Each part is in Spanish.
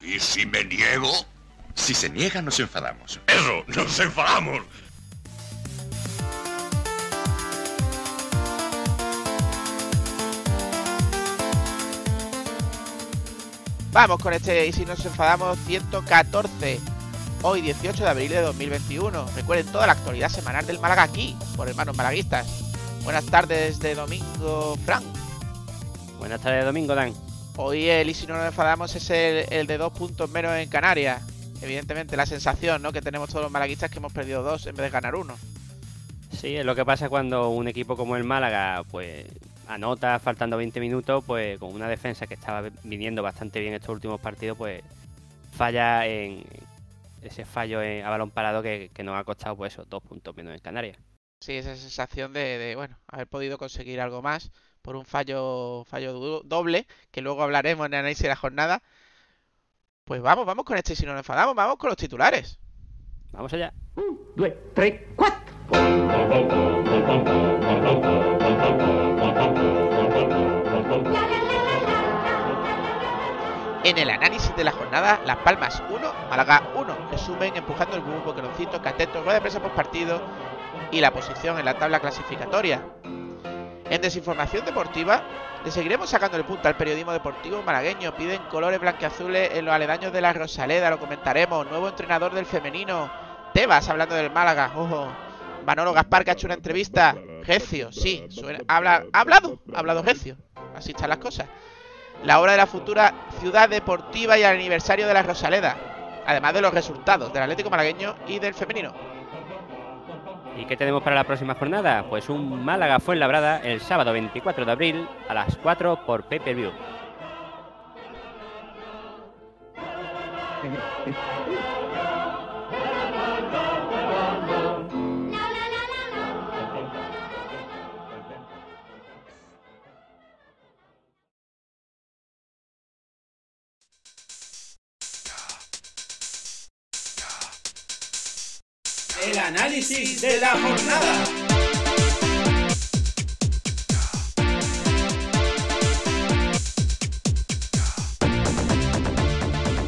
¿Y si me niego? Si se niega, nos enfadamos. Eso, nos enfadamos. Vamos con este y si nos enfadamos 114. Hoy 18 de abril de 2021. Recuerden toda la actualidad semanal del Málaga aquí, por hermanos malaguistas. Buenas tardes de domingo, Frank. Buenas tardes de domingo, Dan. Hoy el y si no nos enfadamos es el, de dos puntos menos en Canarias. Evidentemente la sensación ¿no? que tenemos todos los malaguistas que hemos perdido dos en vez de ganar uno. Sí, es lo que pasa cuando un equipo como el Málaga pues anota faltando 20 minutos, pues con una defensa que estaba viniendo bastante bien estos últimos partidos, pues falla en ese fallo a balón parado que, nos ha costado pues esos dos puntos menos en Canarias. Sí, esa sensación de, bueno, haber podido conseguir algo más por un fallo fallo doble, que luego hablaremos en el análisis de la jornada. Pues vamos, vamos con este si no nos enfadamos, vamos con los titulares. Vamos allá. Un, dos, tres, cuatro. En el análisis de la jornada, Las Palmas 1, Málaga 1. Resumen empujando el grupo, Croncito, Cateto, rueda de prensa por partido y la posición en la tabla clasificatoria. En desinformación deportiva, le seguiremos sacando el punto al periodismo deportivo malagueño. Piden colores blanqueazules en los aledaños de la Rosaleda, lo comentaremos. Nuevo entrenador del femenino. Tebas hablando del Málaga. Ojo. Manolo Gaspar que ha hecho una entrevista. Gecio, sí, habla, ha hablado, ha hablado Gecio. Así están las cosas. La obra de la futura ciudad deportiva y el aniversario de la Rosaleda. Además de los resultados del Atlético Malagueño y del femenino. ¿Y qué tenemos para la próxima jornada? Pues un Málaga fue labrada el sábado 24 de abril a las 4 por pay per view. el análisis de la jornada.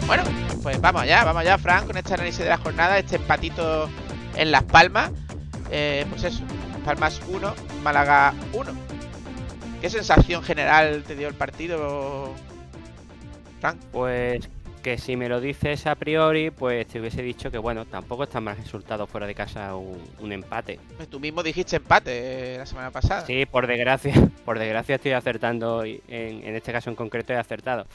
Bueno, pues vamos allá, vamos allá, Frank, con este análisis de la jornada, este empatito en Las Palmas. Eh, pues eso, Palmas 1, Málaga 1. ¿Qué sensación general te dio el partido, Frank? Pues que si me lo dices a priori, pues te hubiese dicho que bueno, tampoco está mal resultado fuera de casa un, empate. Pues tú mismo dijiste empate eh, la semana pasada. Sí, por desgracia, por desgracia estoy acertando, en, en este caso en concreto he acertado.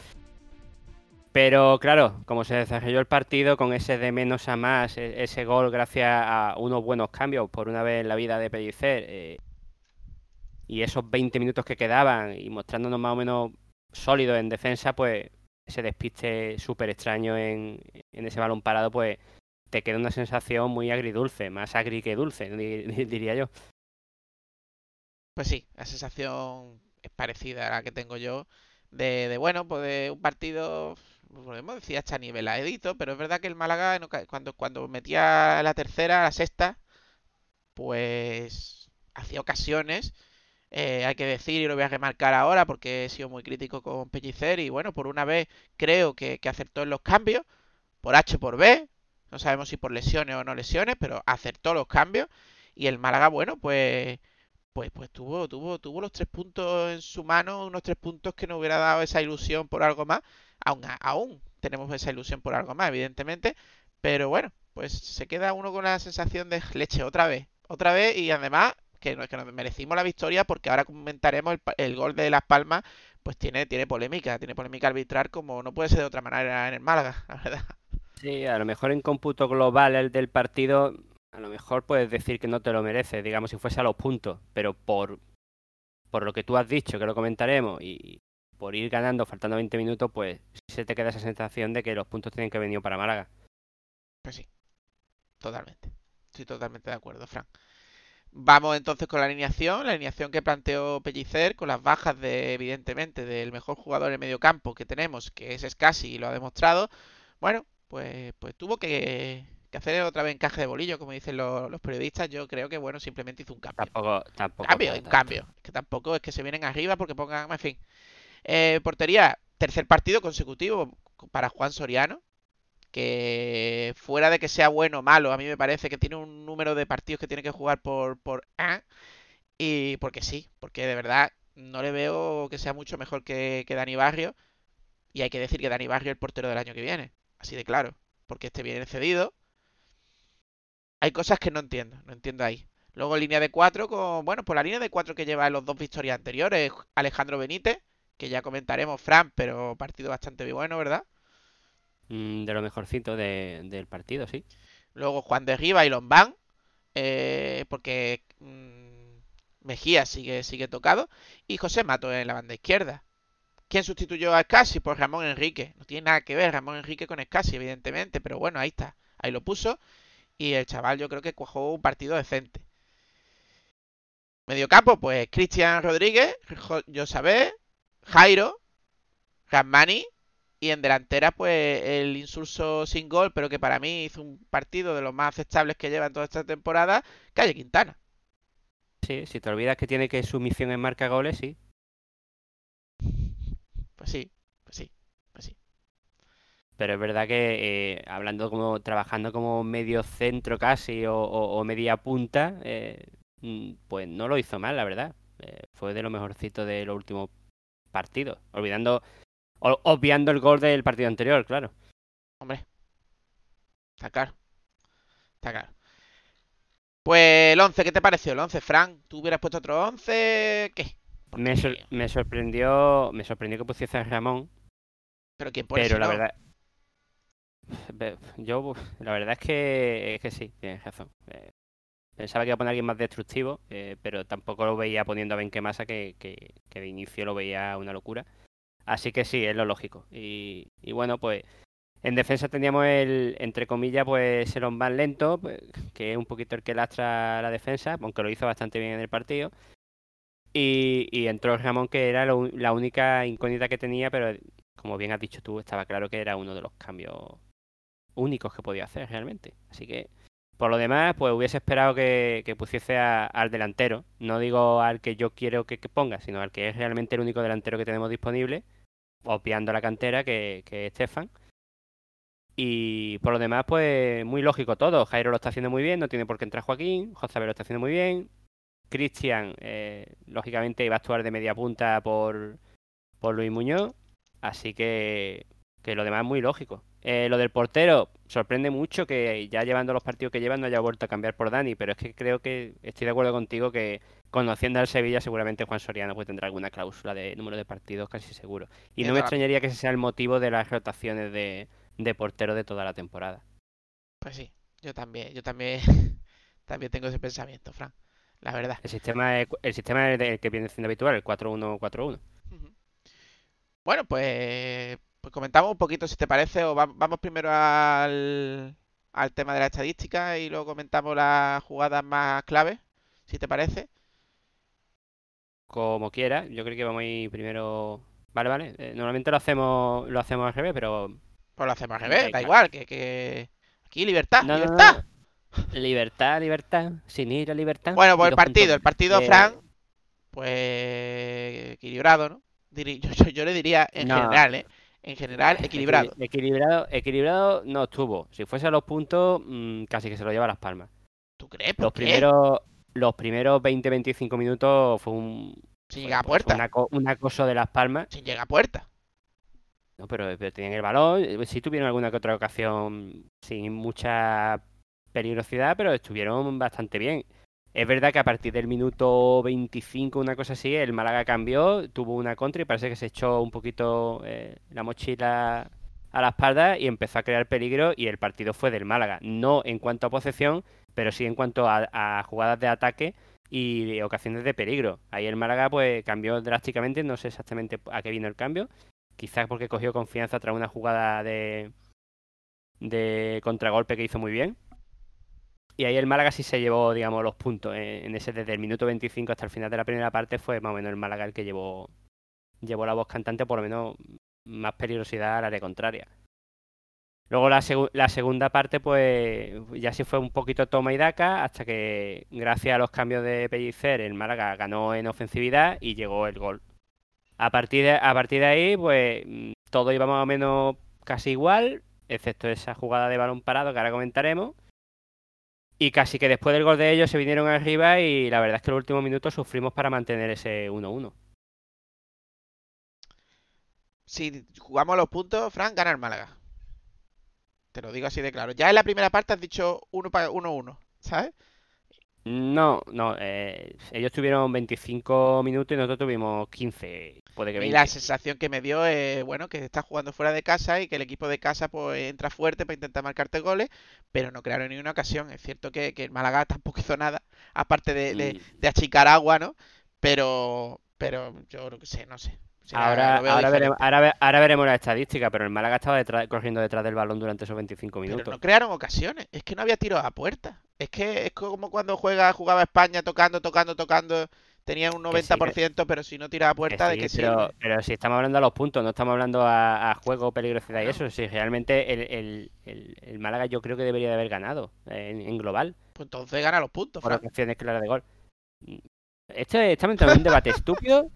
Pero claro, como se desarrolló el partido con ese de menos a más, e, ese gol gracias a unos buenos cambios por una vez en la vida de Pellicer, eh, y esos 20 minutos que quedaban y mostrándonos más o menos sólidos en defensa, pues ese despiste súper extraño en, ese balón parado, pues te queda una sensación muy agridulce, más agri que dulce, diría yo. Pues sí, la sensación es parecida a la que tengo yo de, bueno, pues de un partido, podemos decir hasta nivel edito, pero es verdad que el Málaga cuando metía la tercera, la sexta, pues hacía ocasiones eh, hay que decir, y lo voy a remarcar ahora porque he sido muy crítico con Pellicer y bueno, por una vez creo que, acertó en los cambios, por H por B, no sabemos si por lesiones o no lesiones, pero acertó los cambios y el Málaga, bueno, pues pues, pues tuvo, tuvo, tuvo los tres puntos en su mano, unos tres puntos que nos hubiera dado esa ilusión por algo más. Aún, aún tenemos esa ilusión por algo más, evidentemente. Pero bueno, pues se queda uno con la sensación de leche otra vez. Otra vez y además que, que nos merecimos la victoria porque ahora comentaremos el, gol de Las Palmas, pues tiene, tiene polémica, tiene polémica arbitrar como no puede ser de otra manera en el Málaga, la verdad. Sí, a lo mejor en cómputo global el del partido, a lo mejor puedes decir que no te lo mereces, digamos si fuese a los puntos, pero por, por lo que tú has dicho, que lo comentaremos, y por ir ganando faltando 20 minutos, pues se te queda esa sensación de que los puntos tienen que venir para Málaga. Pues sí, totalmente. Estoy totalmente de acuerdo, Frank. Vamos entonces con la alineación, la alineación que planteó Pellicer, con las bajas de, evidentemente, del mejor jugador en medio campo que tenemos, que es Scassi y lo ha demostrado. Bueno, pues, pues tuvo que, hacer otra vez encaje de bolillo, como dicen los, periodistas. Yo creo que, bueno, simplemente hizo un cambio. Tampoco, tampoco. Cambio, un cambio. que tampoco es que se vienen arriba porque pongan, en fin. Eh, portería, tercer partido consecutivo para Juan Soriano, que fuera de que sea bueno o malo, a mí me parece que tiene un número de partidos que tiene que jugar por, por A. Y porque sí, porque de verdad no le veo que sea mucho mejor que, que Dani Barrio. Y hay que decir que Dani Barrio es el portero del año que viene. Así de claro. Porque este viene cedido. Hay cosas que no entiendo. No entiendo ahí. Luego línea de 4 con... Bueno, por la línea de 4 que lleva en los dos victorias anteriores. Alejandro Benítez. Que ya comentaremos, Fran, pero partido bastante bueno, ¿verdad? Mm, de lo mejorcito de- del partido, sí. Luego Juan de Riva y Lombán. eh, porque mm, Mejía sigue, sigue tocado. Y José Mato en la banda izquierda. ¿Quién sustituyó a Escasi? Pues Ramón Enrique. No tiene nada que ver Ramón Enrique con Escasi, evidentemente. Pero bueno, ahí está. Ahí lo puso. Y el chaval yo creo que cuajó un partido decente. Mediocampo, pues Cristian Rodríguez, Jo- Josabé, Jairo, Ramani y en delantera, pues el insulso sin gol, pero que para mí hizo un partido de los más aceptables que lleva en toda esta temporada, Calle Quintana. Sí, si te olvidas que tiene que su misión es marcar goles, sí. Pues sí, pues sí, pues sí. Pero es verdad que eh, hablando como, trabajando como medio centro casi o, o- o media punta, eh, mm, pues no lo hizo mal, la verdad. Eh, fue de lo mejorcito de los últimos partidos. Olvidando, obviando el gol del partido anterior, claro. Hombre. Está claro. Está claro. Pues el 11, ¿qué te pareció el 11, Frank? ¿Tú hubieras puesto otro 11? ¿Qué? Me, sor- me sorprendió, me sorprendió que pusiese a Ramón, Pero ¿quién pone pero la no? verdad, Ve- yo, la verdad es que, es que sí, tienes razón. Eh, pensaba que iba a poner a alguien más destructivo, eh, pero tampoco lo veía poniendo a Benquemasa, que, que, que de inicio lo veía una locura. Así que sí, es lo lógico. Y, y bueno, pues en defensa teníamos el, entre comillas, pues el más lento, pues, que es un poquito el que lastra la defensa, aunque lo hizo bastante bien en el partido. Y, y entró Ramón, que era la única incógnita que tenía, pero como bien has dicho tú, estaba claro que era uno de los cambios únicos que podía hacer realmente. Así que, por lo demás, pues hubiese esperado que, pusiese al delantero. No digo al que yo quiero que ponga, sino al que es realmente el único delantero que tenemos disponible, obviando la cantera, que, que Stefan. Y por lo demás, pues muy lógico todo. Jairo lo está haciendo muy bien, no tiene por qué entrar Joaquín. José lo está haciendo muy bien. Cristian, eh, lógicamente, iba a actuar de media punta por, por Luis Muñoz. Así que, que lo demás es muy lógico. Eh, lo del portero, sorprende mucho que ya llevando los partidos que llevan no haya vuelto a cambiar por Dani, pero es que creo que estoy de acuerdo contigo que conociendo al Sevilla seguramente Juan Soriano pues tendrá alguna cláusula de número de partidos casi seguro. Y no me extrañaría que ese sea el motivo de las rotaciones de, de portero de toda la temporada. Pues sí, yo también, yo también, también tengo ese pensamiento, Fran. La verdad. El sistema es, el sistema es el que viene siendo habitual, el 4-1-4-1. Ujú. Bueno, pues, pues comentamos un poquito si te parece, o va- vamos primero al, al tema de la estadística y luego comentamos las jugadas más claves, si te parece. Como quiera, yo creo que vamos a ir primero. Vale, vale. eh, normalmente lo hacemos, lo hacemos al revés, pero Pues lo hacemos al revés, da igual, que, que... Aquí libertad, No, no, no, libertad. Libertad, libertad, sin ir a libertad. Bueno, pues el partido, puntos. el partido, Eh, Fran, pues equilibrado, ¿no? Yo, yo- yo le diría en general, ¿eh? En general, equilibrado. Equili- Equilibrado, equilibrado no estuvo. Si fuese a los puntos, mm, casi que se lo lleva a las palmas. ¿Tú crees? ¿Por Los qué? primeros, los primeros 20-25 minutos fue un Sin llegar pues, puerta. una, un acoso de las palmas. Sin llegar a puerta. No, pero, pero tenían el balón. eh, Sí tuvieron alguna que otra ocasión sin mucha peligrosidad, pero estuvieron bastante bien. Es verdad que a partir del minuto 25, una cosa así, el Málaga cambió, tuvo una contra y parece que se echó un poquito eh, la mochila a la espalda y empezó a crear peligro y el partido fue del Málaga. No en cuanto a posesión, pero sí en cuanto a, jugadas de ataque y ocasiones de peligro. Ahí el Málaga pues cambió drásticamente, no sé exactamente a qué vino el cambio, quizás porque cogió confianza tras una jugada de contragolpe que hizo muy bien. Y ahí el Málaga sí se llevó, digamos, los puntos. En, en ese desde el minuto 25 hasta el final de la primera parte fue más o menos el Málaga el que llevó, llevó la voz cantante, por lo menos más peligrosidad al área contraria. Luego la, segu- la segunda parte, pues ya sí fue un poquito toma y daca, hasta que gracias a los cambios de Pellicer, el Málaga ganó en ofensividad y llegó el gol. A partir de, a partir de ahí, pues todo iba más o menos casi igual, excepto esa jugada de balón parado que ahora comentaremos. Y casi que después del gol de ellos se vinieron arriba y la verdad es que en los últimos minutos sufrimos para mantener ese 1-1. Si jugamos los puntos, Fran gana el Málaga. Te lo digo así de claro. Ya en la primera parte has dicho 1-1, ¿sabes? No, no, eh, ellos tuvieron 25 minutos y nosotros tuvimos 15, puede que Y 20. la sensación que me dio es, bueno, que estás jugando fuera de casa y que el equipo de casa pues entra fuerte para intentar marcarte goles, pero no crearon ni una ocasión. Es cierto que, que el Málaga tampoco hizo nada, aparte de, de- de achicar agua, ¿no? Pero, pero yo no sé, no sé. Ahora, ahora, veremos, ahora, ve- ahora veremos la estadística, pero el Málaga estaba detrás- corriendo detrás del balón durante esos 25 Pero minutos. no crearon ocasiones, es que no había tiros a puerta. Es que es como cuando juega, jugaba España tocando, tocando, tocando, tenía un Que sí, que- 90%, pero si no tira a Que puerta, ¿de sí, qué pero, sirve? pero si estamos hablando a los puntos, no estamos hablando a, a juego, peligrosidad y eso. Si realmente el, el- el- el Málaga yo creo que debería de haber ganado en, en global, Pues entonces gana los puntos, por Fran. ocasiones claras de gol. Esto es- estamos en un debate estúpido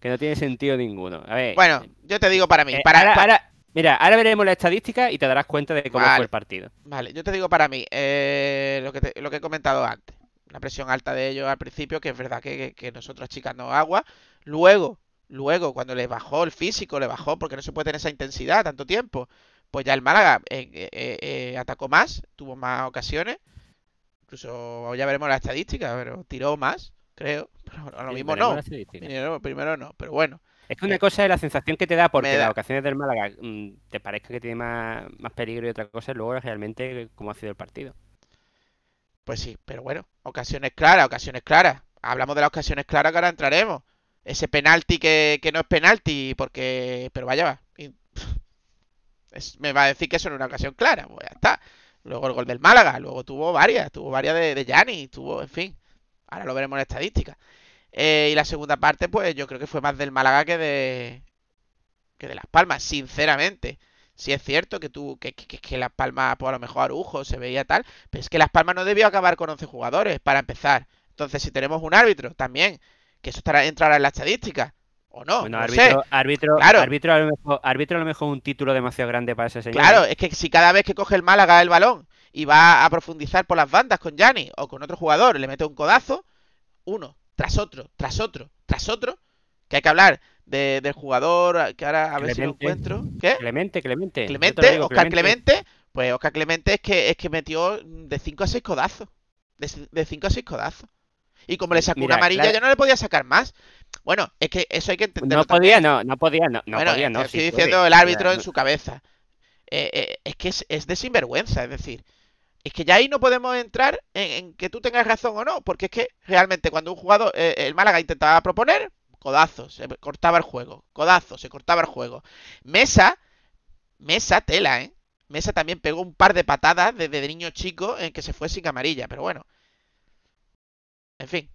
que no tiene sentido ninguno. A ver, Bueno, yo te digo para mí, eh, para, ahora- pa- ahora- mira, ahora veremos la estadística y te darás cuenta de cómo Vale. fue el partido. Vale, yo te digo para mí, eh, lo que te- lo que he comentado antes, la presión alta de ellos al principio, que es verdad que, que- que nosotros achicando agua, luego, luego cuando les bajó el físico, le bajó porque no se puede tener esa intensidad tanto tiempo, pues ya el Málaga eh, eh, atacó más, tuvo más ocasiones, incluso ya veremos la estadística, pero tiró más, creo, pero a lo mismo no, primero, primero no, pero bueno, Es que una Eh, cosa es la sensación que te da porque da- las ocasiones del Málaga mm, te parezca que tiene más, más peligro y otra cosa es luego realmente cómo ha sido el partido. Pues sí, pero bueno, ocasiones claras, ocasiones claras. Hablamos de las ocasiones claras que ahora entraremos. Ese penalti que, que no es penalti, porque. Pero vaya, va. y- es- me va a decir que eso no es una ocasión clara. Pues ya está. Luego el gol del Málaga, luego tuvo varias, tuvo varias de, de Gianni, tuvo, en fin. Ahora lo veremos en la estadística. Eh, y la segunda parte, pues yo creo que fue más del Málaga que de. que de Las Palmas, sinceramente. Sí es cierto que tú, que, que, que Las Palmas, pues a lo mejor Arujo se veía tal, pero es que Las Palmas no debió acabar con 11 jugadores, para empezar. Entonces, si tenemos un árbitro también, que eso estará, entrará en la estadística, o no, bueno, no árbitro, sé. árbitro, Claro. árbitro, a lo mejor, árbitro a lo mejor un título demasiado grande para ese señor. Claro, ¿eh? es que si cada vez que coge el Málaga el balón y va a profundizar por las bandas con Gianni o con otro jugador, le mete un codazo, uno, tras otro, tras otro, tras otro, que hay que hablar de- del jugador, que ahora a ver si lo encuentro. ¿Qué? Clemente, Clemente. Clemente, digo, Oscar Clemente, pues Oscar Clemente es que es que metió de 5 a 6 codazos. De 5 a 6 codazos. Y como le sacó Mira, una amarilla, claro. ya no le podía sacar más. Bueno, es que eso hay que entenderlo No también. podía, no, no podía, no, no bueno, podía, no. estoy sí diciendo puede. el árbitro en su cabeza. Eh, eh, es que es, es de sinvergüenza, es decir, es que ya ahí no podemos entrar en, que tú tengas razón o no, porque es que realmente cuando un jugador, eh, el Málaga intentaba proponer, codazo, se cortaba el juego, codazo, se cortaba el juego. Mesa, Mesa, tela, ¿eh? Mesa también pegó un par de patadas desde de niño chico en que se fue sin amarilla, pero bueno. En fin,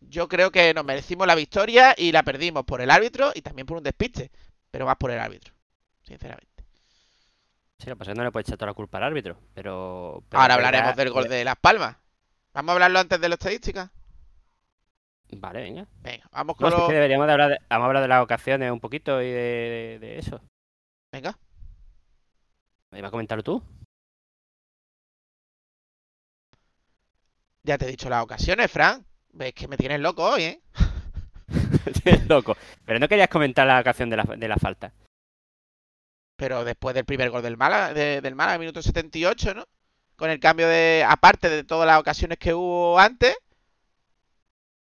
yo creo que nos merecimos la victoria y la perdimos por el árbitro y también por un despiste, pero más por el árbitro, sinceramente. Sí, lo que pasa es que no le puedes echar toda la culpa al árbitro, pero... pero Ahora hablaremos del gol de Las Palmas. ¿Vamos a hablarlo antes de la estadística? Vale, venga. Venga, vamos No, con es los... que deberíamos de hablar de, vamos a hablar de las ocasiones un poquito y de, de- de eso. Venga, ¿Me a comentarlo tú? ya te he dicho las ocasiones, Fran. Ves que me tienes loco hoy, ¿eh? Tienes loco. Pero no querías comentar la ocasión de la, de la falta. Pero después del primer gol del Málaga, de- del Málaga, minuto 78, ¿no? Con el cambio de... Aparte de todas las ocasiones que hubo antes,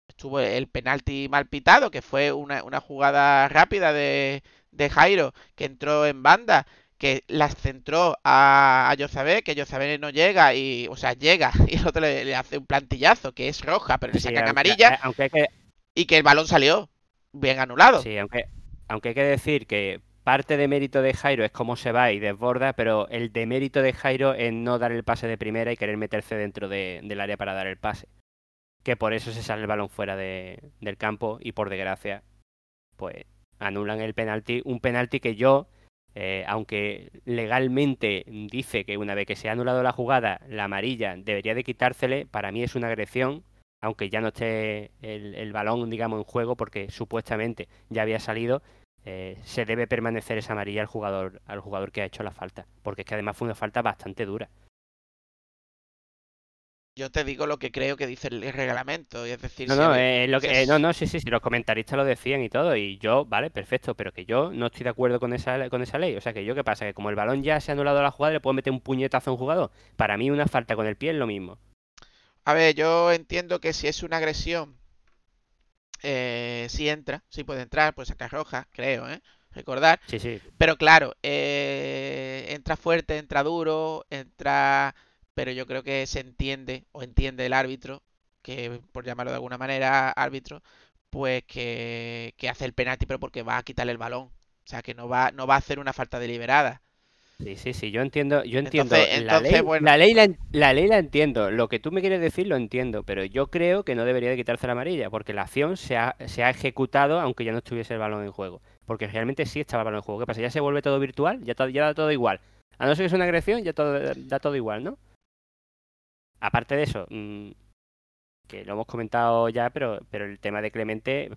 estuvo el penalti mal pitado, que fue una, una jugada rápida de, de Jairo, que entró en banda, que las centró a, a Yozabé, que Yozabé no llega, y, o sea, llega, y el otro le, le hace un plantillazo, que es roja, pero le Sí, sacan aunque- amarilla, eh, Aunque hay que, y que el balón salió bien anulado. sí, aunque, aunque hay que decir que parte de mérito de Jairo es cómo se va y desborda, pero el de mérito de Jairo es no dar el pase de primera y querer meterse dentro de- del área para dar el pase. Que por eso se sale el balón fuera de- del campo y por desgracia, pues anulan el penalti. Un penalti que yo, eh, aunque legalmente dice que una vez que se ha anulado la jugada, la amarilla debería de quitársele, para mí es una agresión, aunque ya no esté el, el balón, digamos, en juego, porque supuestamente ya había salido. Eh, se debe permanecer esa amarilla al jugador, al jugador que ha hecho la falta. Porque es que además fue una falta bastante dura. Yo te digo lo que creo que dice el reglamento. y Es decir, No, si no, eh, lo que- eh, no, no, sí, sí, sí, los comentaristas lo decían y todo, y yo, vale, perfecto, pero que yo no estoy de acuerdo con esa, con esa ley. O sea, que yo, ¿qué pasa? Que como el balón ya se ha anulado a la jugada, le puedo meter un puñetazo a un jugador. Para mí, una falta con el pie es lo mismo. A ver, yo entiendo que si es una agresión, eh, sí entra, sí puede entrar, pues sacar roja, creo, ¿eh? Recordar. Sí, sí. Pero claro, eh, entra fuerte, entra duro, entra... Pero yo creo que se entiende, o entiende el árbitro, que por llamarlo de alguna manera árbitro, pues que, que hace el penalti, pero porque va a quitarle el balón. O sea, que no va, no va a hacer una falta deliberada. Sí, sí, sí, yo entiendo, yo entiendo. Entonces- la entonces, ley, bueno. la ley la, en- la ley la entiendo. Lo que tú me quieres decir lo entiendo, pero yo creo que no debería de quitarse la amarilla, porque la acción se ha, se ha ejecutado aunque ya no estuviese el balón en juego. Porque realmente sí estaba el balón en juego. ¿Qué pasa? Ya se vuelve todo virtual, ya, to- ya da todo igual. A no ser que sea una agresión, ya todo, da todo igual, ¿no? Aparte de eso, mm, que lo hemos comentado ya, pero, pero el tema de Clemente,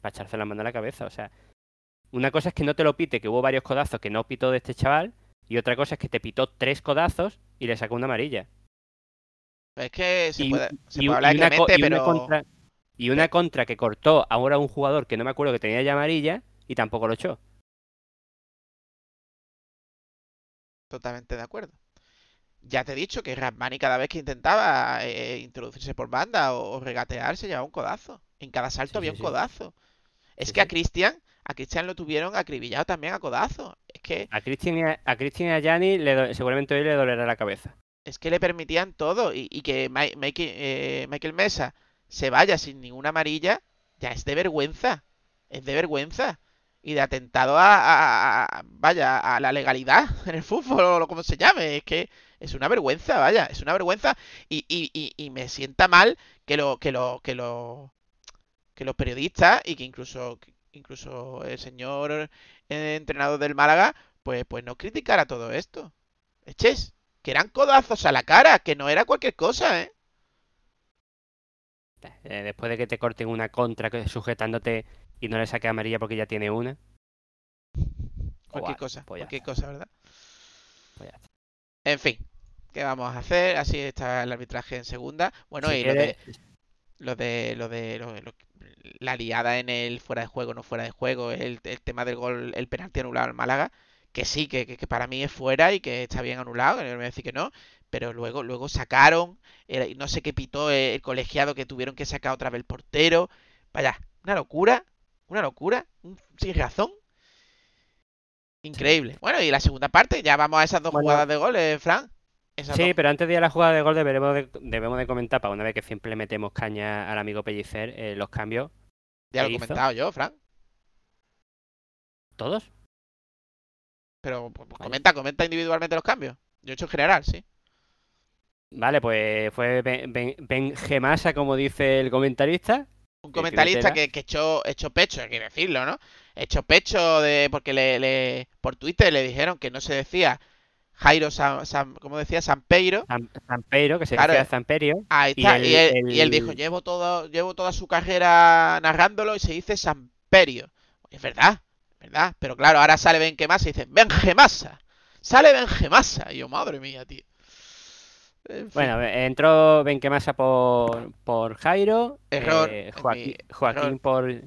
para echarse la mano a la cabeza. O sea, una cosa es que no te lo pite, que hubo varios codazos que no pitó de este chaval, y otra cosa es que te pitó tres codazos y le sacó una amarilla. Es que se Y, puede, se y- puede hablar y de una, Clemente, contra, y una contra que cortó ahora un jugador que no me acuerdo que tenía ya amarilla y tampoco lo echó. Totalmente de acuerdo. Ya te he dicho que Rasmani cada vez que intentaba eh, introducirse por banda o, o regatearse llevaba un codazo. En cada salto Sí, había sí, un sí. codazo. Es que a. Cristian, a Cristian lo tuvieron acribillado también a codazo. Es que, A Cristian y a, y Gianni le seguramente hoy le dolerá la cabeza. es que le permitían todo. Y, y que eh, Michael Mesa se vaya sin ninguna amarilla, ya es de vergüenza. Es de vergüenza. Y de atentado a, a- a- vaya, a la legalidad en el fútbol o lo como se llame. Es que es una vergüenza, vaya, es una vergüenza. Y, y, y, y me sienta mal que lo, que lo, que lo, que los periodistas y que incluso, incluso el señor eh, entrenador del Málaga, pues, pues no criticara todo esto. Eches, que eran codazos a la cara, que no era cualquier cosa, ¿eh? Eh, después de que te corten una contra sujetándote y no le saque amarilla porque ya tiene una. Cualquier cosa, pues cualquier cosa, ¿verdad? pues. En fin, ¿qué vamos a hacer? Así está el arbitraje en segunda. Bueno, y lo de, lo de, lo de, lo- lo- la liada en el fuera de juego, no fuera de juego, el, el tema del gol, el penalti anulado al Málaga, que sí, que, que- que para mí es fuera y que está bien anulado, que no me voy a decir que no, pero luego, luego sacaron, eh, no sé qué pitó el, el colegiado que tuvieron que sacar otra vez el portero. Vaya, una locura, una locura, un- sin razón. Increíble. Bueno, y la segunda parte, ya vamos a esas dos Bueno. jugadas de goles, Fran. Sí, pero antes de ir a la jugada de gol deberemos de, debemos de comentar, para una vez que siempre metemos caña al amigo Pellicer, eh, los cambios. ya lo ¿qué he hizo? comentado yo, Fran. ¿Todos? Pero pues, Vale. comenta, comenta individualmente los cambios. Yo he hecho en general, sí. Vale, pues fue Ben, ben, Benjemasa, como dice el comentarista. Un ¿Qué comentarista que, que echó, echó pecho, hay que decirlo, ¿no? Echó pecho de porque le, le- por Twitter le dijeron que no se decía Jairo San, San- ¿cómo decía? Sampeiro. Zampeiro, que se Claro. decía Zamperio. Ahí está. Y él, y él el- dijo, llevo todo, llevo toda su carrera narrándolo y se dice Samperio. Es verdad, es verdad. Pero claro, ahora sale Benquemasa y dice Benjemasa. Sale Benjemasa. Y yo, madre mía, tío. En fin. Bueno, entró Benquemasa por, por Jairo. Error, eh, Joaquín, mi- Joaquín error. por.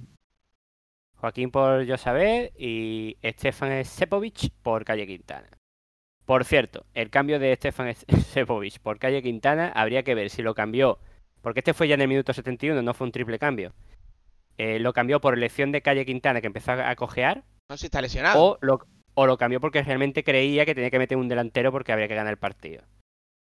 Joaquín por Josabé y Stefan Sepovic por Calle Quintana. Por cierto, el cambio de Stefan Sepovic por Calle Quintana habría que ver si lo cambió, porque este fue ya en el minuto 71, no fue un triple cambio. Eh, lo cambió por elección de Calle Quintana que empezó a cojear no si está lesionado. o lo, o lo cambió porque realmente creía que tenía que meter un delantero porque habría que ganar el partido.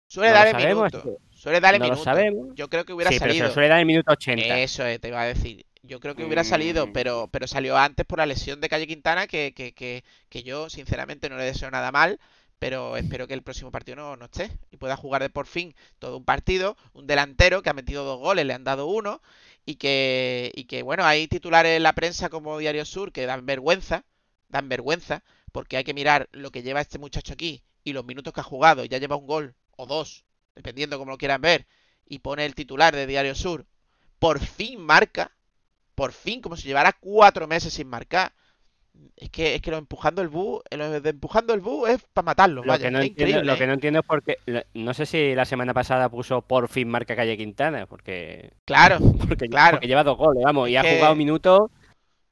Suele no dar lo el sabemos, minuto. Suele dar el no lo sabemos. Yo creo que hubiera Sí, pero se salido. lo suele dar el minuto 80. Eso es, te iba a decir. Yo creo que hubiera salido, Mm. pero, pero salió antes por la lesión de Calle Quintana, que, que, que, que yo sinceramente no le deseo nada mal, pero espero que el próximo partido no, no esté y pueda jugar de por fin todo un partido, un delantero que ha metido dos goles, le han dado uno, y que, y que bueno, hay titulares en la prensa como Diario Sur que dan vergüenza, dan vergüenza, porque hay que mirar lo que lleva este muchacho aquí y los minutos que ha jugado, y ya lleva un gol o dos, dependiendo como lo quieran ver, y pone el titular de Diario Sur, por fin marca, por fin, como si llevara cuatro meses sin marcar. Es que, es que lo empujando el bus, lo de empujando el bus es para matarlo. Lo, vaya, que no es entiendo, lo que ¿eh? no entiendo es porque. No sé si la semana pasada puso por fin marca Calle Quintana, porque. Claro, Porque, Claro. porque lleva dos goles, vamos, y Es ha que- jugado minutos.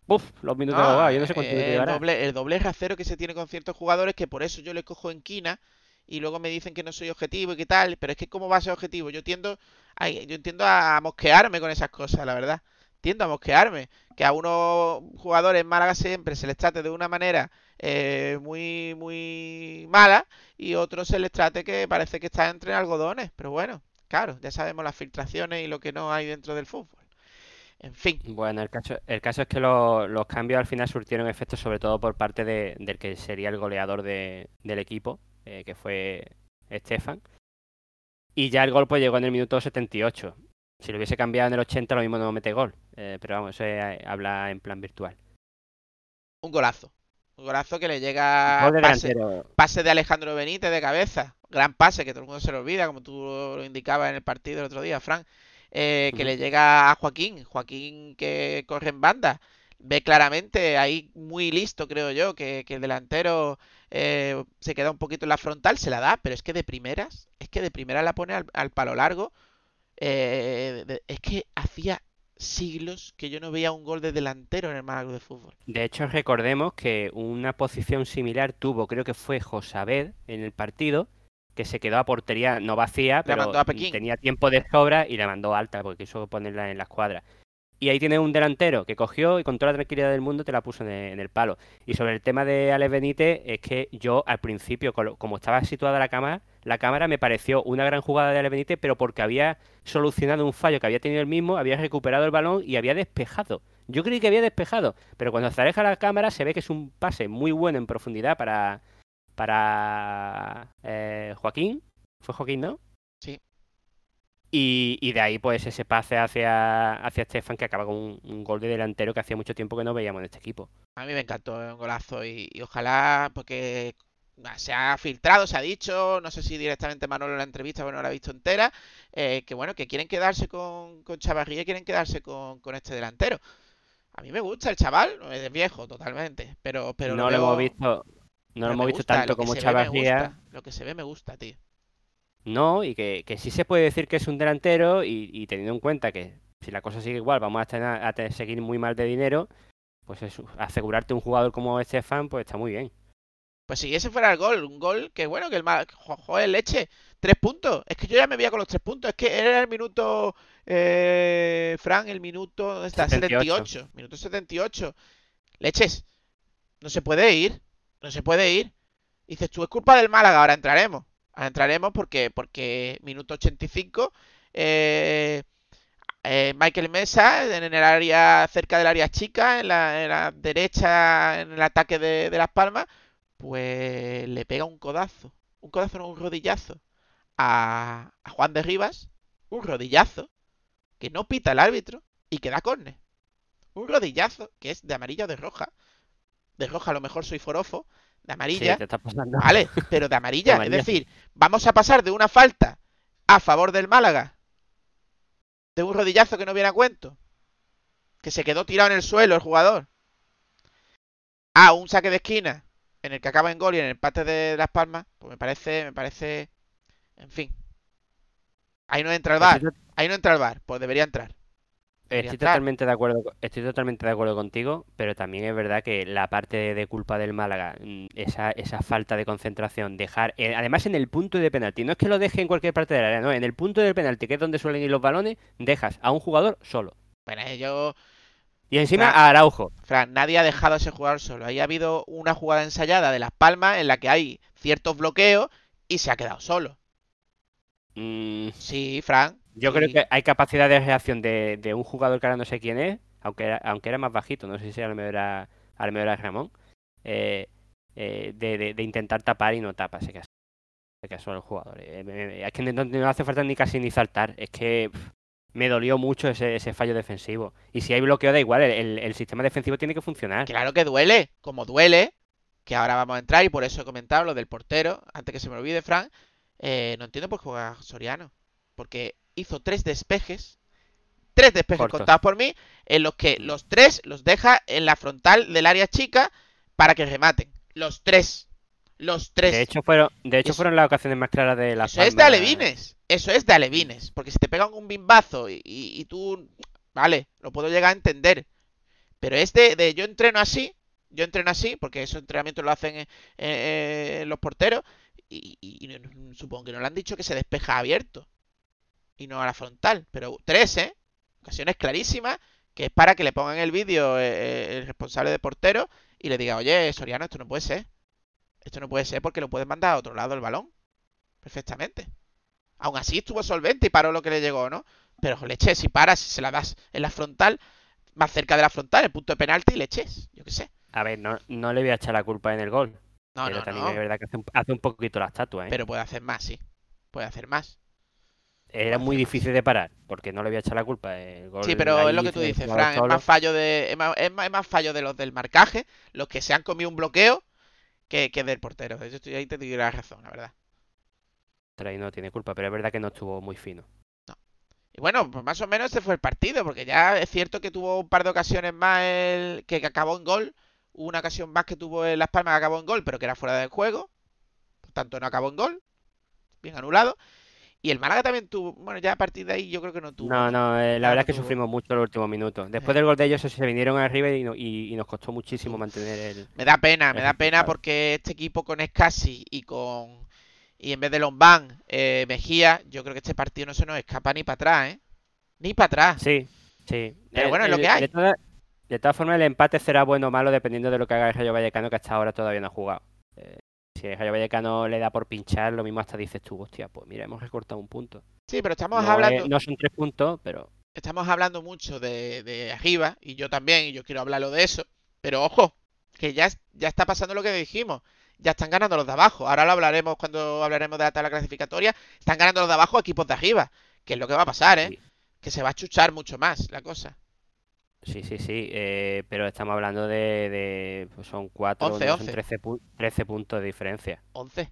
Uf, los minutos No, ha jugado, yo no sé cuánto eh, el, doble, el doble rasero que se tiene con ciertos jugadores que por eso yo les cojo en quina y luego me dicen que no soy objetivo y qué tal, pero es que cómo va a ser objetivo, yo tiendo a, yo entiendo a mosquearme con esas cosas, la verdad. Tiendo a mosquearme, que a unos jugadores en Málaga siempre se les trate de una manera eh, muy muy mala y otros se les trate que parece que están entre algodones, pero bueno, claro, ya sabemos las filtraciones y lo que no hay dentro del fútbol. En fin, Bueno, el caso, el caso es que lo- los cambios al final surtieron efectos sobre todo por parte de- del que sería el goleador de- del equipo, eh, que fue Estefan. Y ya el gol pues llegó en el minuto 78. Si lo hubiese cambiado en el 80 lo mismo no mete gol. Eh, pero vamos, eso es- habla en plan virtual. un golazo. Un golazo que le llega de pase, de Alejandro Benítez de cabeza. Gran pase que todo el mundo se lo olvida, como tú lo indicabas en el partido el otro día, Fran. Eh, que le llega a Joaquín. Joaquín que corre en banda. Ve claramente ahí muy listo, creo yo, que, que el delantero eh, se queda un poquito en la frontal, se la da, pero es que de primeras, es que de primeras la pone al, al palo largo. Eh, es que hacía siglos que yo no veía un gol de delantero en el Málaga de Fútbol. De hecho, recordemos que una posición similar tuvo, creo que fue Josabed en el partido, que se quedó a portería no vacía, pero tenía tiempo de sobra y la mandó alta porque quiso ponerla en la escuadra. Y ahí tienes un delantero que cogió y con toda la tranquilidad del mundo te la puso en el, en el palo. Y sobre el tema de Alex Benítez, es que yo al principio, como estaba situada la cámara, la cámara me pareció una gran jugada de Alex Benítez, pero porque había solucionado un fallo que había tenido él mismo, había recuperado el balón y había despejado. Yo creí que había despejado, pero cuando se aleja la cámara se ve que es un pase muy bueno en profundidad para, para eh, Joaquín. ¿Fue Joaquín, no? Sí. Y, y de ahí, pues, ese pase hacia, hacia Estefan que acaba con un, un gol de delantero que hacía mucho tiempo que no veíamos en este equipo. A mí me encantó, es un golazo y, y ojalá, porque se ha filtrado, se ha dicho, no sé si directamente Manolo en la entrevista, bueno, no la he visto entera, eh, que bueno, que quieren quedarse con, con Chavarría y quieren quedarse con, con este delantero. A mí me gusta el chaval, es viejo totalmente, pero, pero no lo veo- hemos visto, no lo hemos visto gusta, tanto como Chavarría. Lo que se ve me gusta, tío. No, y que, que sí se puede decir que es un delantero y, y teniendo en cuenta que si la cosa sigue igual vamos a, tener, a seguir muy mal de dinero, pues eso, asegurarte un jugador como Estefan pues está muy bien. Pues si ese fuera el gol, un gol que bueno, que el mal, jo- joder, leche, tres puntos. Es que yo ya me veía con los tres puntos. Es que era el minuto, eh, Fran, el minuto, ¿dónde está? 78. 78. Minuto 78. Leches, no se puede ir, no se puede ir. Dices, tú es culpa del Málaga, ahora entraremos. Ahora entraremos porque, porque minuto 85, eh, eh, Michael Mesa en el área, cerca del área chica, en la, en la derecha, en el ataque de, de Las Palmas, pues le pega un codazo, un codazo no, un rodillazo a, a Juan de Rivas, un rodillazo que no pita el árbitro y que da córner. Un rodillazo que es de amarilla o de roja. De roja a lo mejor soy forofo, de Sí, amarilla, te está pasando. vale, pero de amarilla, es amarilla. decir, vamos a pasar de una falta a favor del Málaga, de un rodillazo que no viene a cuento, que se quedó tirado en el suelo el jugador, a un saque de esquina en el que acaba en gol y en el empate de Las Palmas, pues me parece, me parece, en fin. Ahí no entra el bar, ahí no entra el bar, pues debería entrar. Debería estoy entrar. totalmente de acuerdo, estoy totalmente de acuerdo contigo, pero también es verdad que la parte de, de culpa del Málaga, mm, esa, esa falta de concentración, dejar, eh, además en el punto de penalti, no es que lo deje en cualquier parte del área, no, en el punto del penalti, que es donde suelen ir los balones, dejas a un jugador solo. Bueno, yo, Y encima a Araujo. Fran, nadie ha dejado a ese jugador solo. Ahí ha habido una jugada ensayada de Las Palmas en la que hay ciertos bloqueos y se ha quedado solo. Mm, Sí, Fran. Yo creo que hay capacidad de reacción de, de un jugador que ahora no sé quién es, aunque era, aunque era más bajito, no sé si a lo mejor era, a lo mejor era Ramón, eh, eh, de, de- de intentar tapar y no tapa, se casó, se casó el jugador. Eh, es que no, no hace falta ni casi ni saltar, es que pff, me dolió mucho ese, ese fallo defensivo. Y si hay bloqueo da igual, el, el- el sistema defensivo tiene que funcionar. Claro que duele, como duele, que ahora vamos a entrar y por eso he comentado lo del portero, antes que se me olvide, Fran. eh, no entiendo por qué juega Soriano. Porque hizo tres despejes, tres despejes contados por mí, en los que los tres los deja en la frontal del área chica, para que rematen. Los tres. Los tres. De hecho, fueron, de hecho Eso- fueron las ocasiones más claras de la Eso es de alevines. Eso es de alevines. Porque si te pegan un bimbazo y, tú. Vale, lo puedo llegar a entender. Pero es de, de yo entreno así. Yo entreno así, porque esos entrenamientos lo hacen eh, eh, los porteros. Y, supongo que no le han dicho que se despeja abierto. Y no a la frontal. Pero tres, ¿eh? Ocasiones clarísimas. Que es para que le pongan el vídeo eh, el responsable de portero y le diga, oye, Soriano, esto no puede ser. Esto no puede ser porque lo pueden mandar a otro lado el balón. Perfectamente. Aún así estuvo solvente y paró lo que le llegó, ¿no? Pero leche, si paras, si se la das en la frontal, más cerca de la frontal, el punto de penalti y le eches. Yo qué sé. A ver, no, no le voy a echar la culpa en el gol. No, pero no, también no. es verdad que hace un, hace un poquito la estatua, ¿eh? Pero puede hacer más, sí. Puede hacer más. Era muy difícil de parar, porque no le voy a echar la culpa. El gol Sí, pero es lo que tú dices, Fran. Es más fallo de. Es más, es más- es más fallo de los del marcaje, los que se han comido un bloqueo, que, que del portero. Yo estoy ahí te doy la razón, la verdad. Ahí no tiene culpa, pero es verdad que no estuvo muy fino. Y bueno, pues más o menos ese fue el partido, porque ya es cierto que tuvo un par de ocasiones más el que, acabó en gol. Una ocasión más que tuvo en Las Palmas que acabó en gol, pero que era fuera del juego. Por tanto, no acabó en gol. Bien anulado. Y el Málaga también tuvo. Bueno, ya a partir de ahí yo creo que no tuvo. No, no, eh, la verdad es que tuvo. sufrimos mucho los últimos minutos. Después Eh. del gol de ellos se vinieron arriba y, no- y- y nos costó muchísimo mantener el... Me da pena, me da pena porque este equipo con Escasi y con. Y en vez de Lombán, eh, Mejía, yo creo que este partido no se nos escapa ni para atrás, ¿eh? Ni para atrás. Sí, sí. Pero Eh, bueno, es lo que hay. De todas, de todas formas, el empate será bueno o malo dependiendo de lo que haga el Rayo Vallecano, que hasta ahora todavía no ha jugado. Eh, si el Rayo Vallecano le da por pinchar, lo mismo hasta dices tú, hostia, pues mira, hemos recortado un punto. Sí, pero estamos No, hablando. es- no son tres puntos, pero estamos hablando mucho de, de arriba, y yo también, y yo quiero hablarlo de eso, pero ojo, que ya, ya está pasando lo que dijimos, ya están ganando los de abajo, ahora lo hablaremos cuando hablaremos de la tabla clasificatoria, están ganando los de abajo a equipos de arriba, que es lo que va a pasar, ¿eh? Sí. Que se va a chuchar mucho más la cosa. sí, sí, sí. eh, pero estamos hablando de, de- pues son cuatro, 11, no, son 11. 13, pu- 13 puntos de diferencia. 11.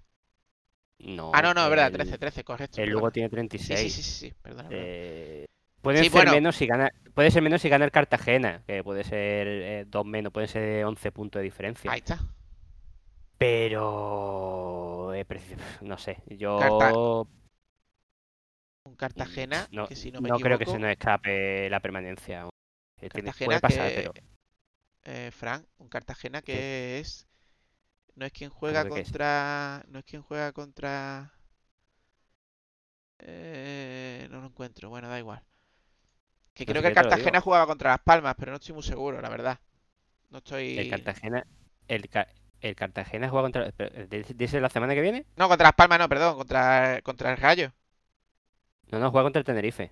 No, Ah, no, no, es verdad, el- 13, 13, correcto. El. Lugo tiene Sí, 36. sí, sí, sí, sí, perdona. perdona. Eh, pueden Sí, ser bueno. menos si gana, puede ser menos si gana el Cartagena, que puede ser eh, dos menos, pueden ser 11 puntos de diferencia. Ahí está. Pero eh, no sé, yo Carta- Un Cartagena, no, que si no me no creo que se nos escape la permanencia. Eh, Cartagena puede pasar, que- pero eh, Fran, un Cartagena que es no es quien juega es? contra no es quien juega contra eh, no lo encuentro, bueno, da igual. Que No, creo que el Cartagena jugaba contra Las Palmas, pero no estoy muy seguro, la verdad. No estoy el Cartagena, el, el Cartagena juega contra, eh, ¿dice la semana que viene? No, contra Las Palmas no, perdón, contra contra el Rayo. No, no, juega contra el Tenerife.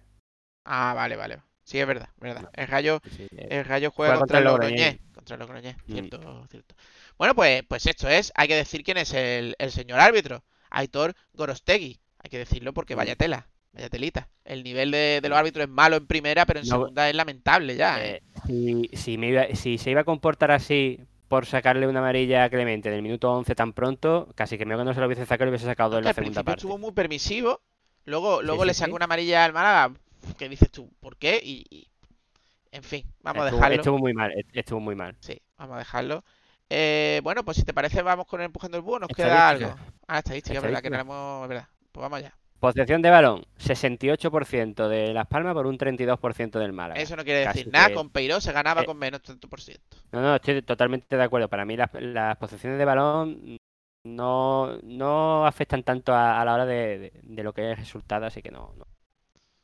Ah, vale, vale. Sí, es verdad, verdad. El Rayo Sí, sí, eh, El Rayo juega, Juega contra, el Logroñés. Contra el Logroñés, Mm. cierto, cierto. Bueno, pues, pues esto es, hay que decir quién es el, el señor árbitro. Aitor Gorostegui. Hay que decirlo porque Mm. vaya tela, vaya telita. El nivel de, de los árbitros es malo en primera, pero en No, segunda es lamentable ya. ¿eh? eh, si, si, me iba- si se iba a comportar así por sacarle una amarilla a Clemente en el minuto 11 tan pronto, casi que mejor que no se lo hubiese sacado y lo hubiese sacado en la segunda parte. estuvo muy permisivo, luego, luego sí, le sí. sacó una amarilla al Málaga, que dices tú, ¿por qué? Y, y- en fin, vamos a dejarlo. Estuvo muy mal, estuvo muy mal. Sí, vamos a dejarlo. Eh, bueno, pues si te parece, vamos con el empujando el búho. Nos queda Estadística. algo. Ah, estadística, es verdad que no Estadística. la hemos. verdad. Pues vamos allá. Posesión de balón, 68% de Las Palmas por un 32% del Málaga. Eso no quiere Casi decir nada. que- Con Peiró se ganaba eh, con menos tanto por ciento. No, no, estoy totalmente de acuerdo. Para mí las, las posesiones de balón no, no afectan tanto a, a la hora de, de- de lo que es el resultado, así que no, no.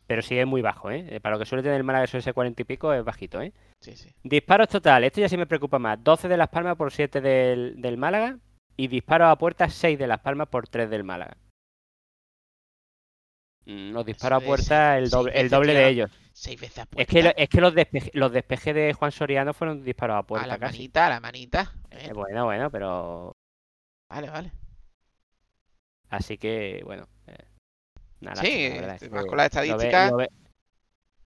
Pero sí es muy bajo, ¿eh? Eh, Para lo que suele tener el Málaga, eso ese 40 y pico, es bajito, ¿eh? Sí, sí. Disparos total, esto ya sí me preocupa más. 12 de Las Palmas por 7 del, del Málaga. Y disparos a puerta, 6 de Las Palmas por 3 del Málaga. Mm, Los disparos a puerta, el doble, el doble de ellos. Seis veces a Es puerta. que, lo- es que los, despeje- los despejes de Juan Soriano fueron disparos a a puerta la casi. manita, a la manita. Eh, Eh, bueno, bueno, pero. Vale, vale. Así que, bueno. eh, Sí, lástima, la verdad, estoy es más que con las lo ve- estadísticas. lo ve-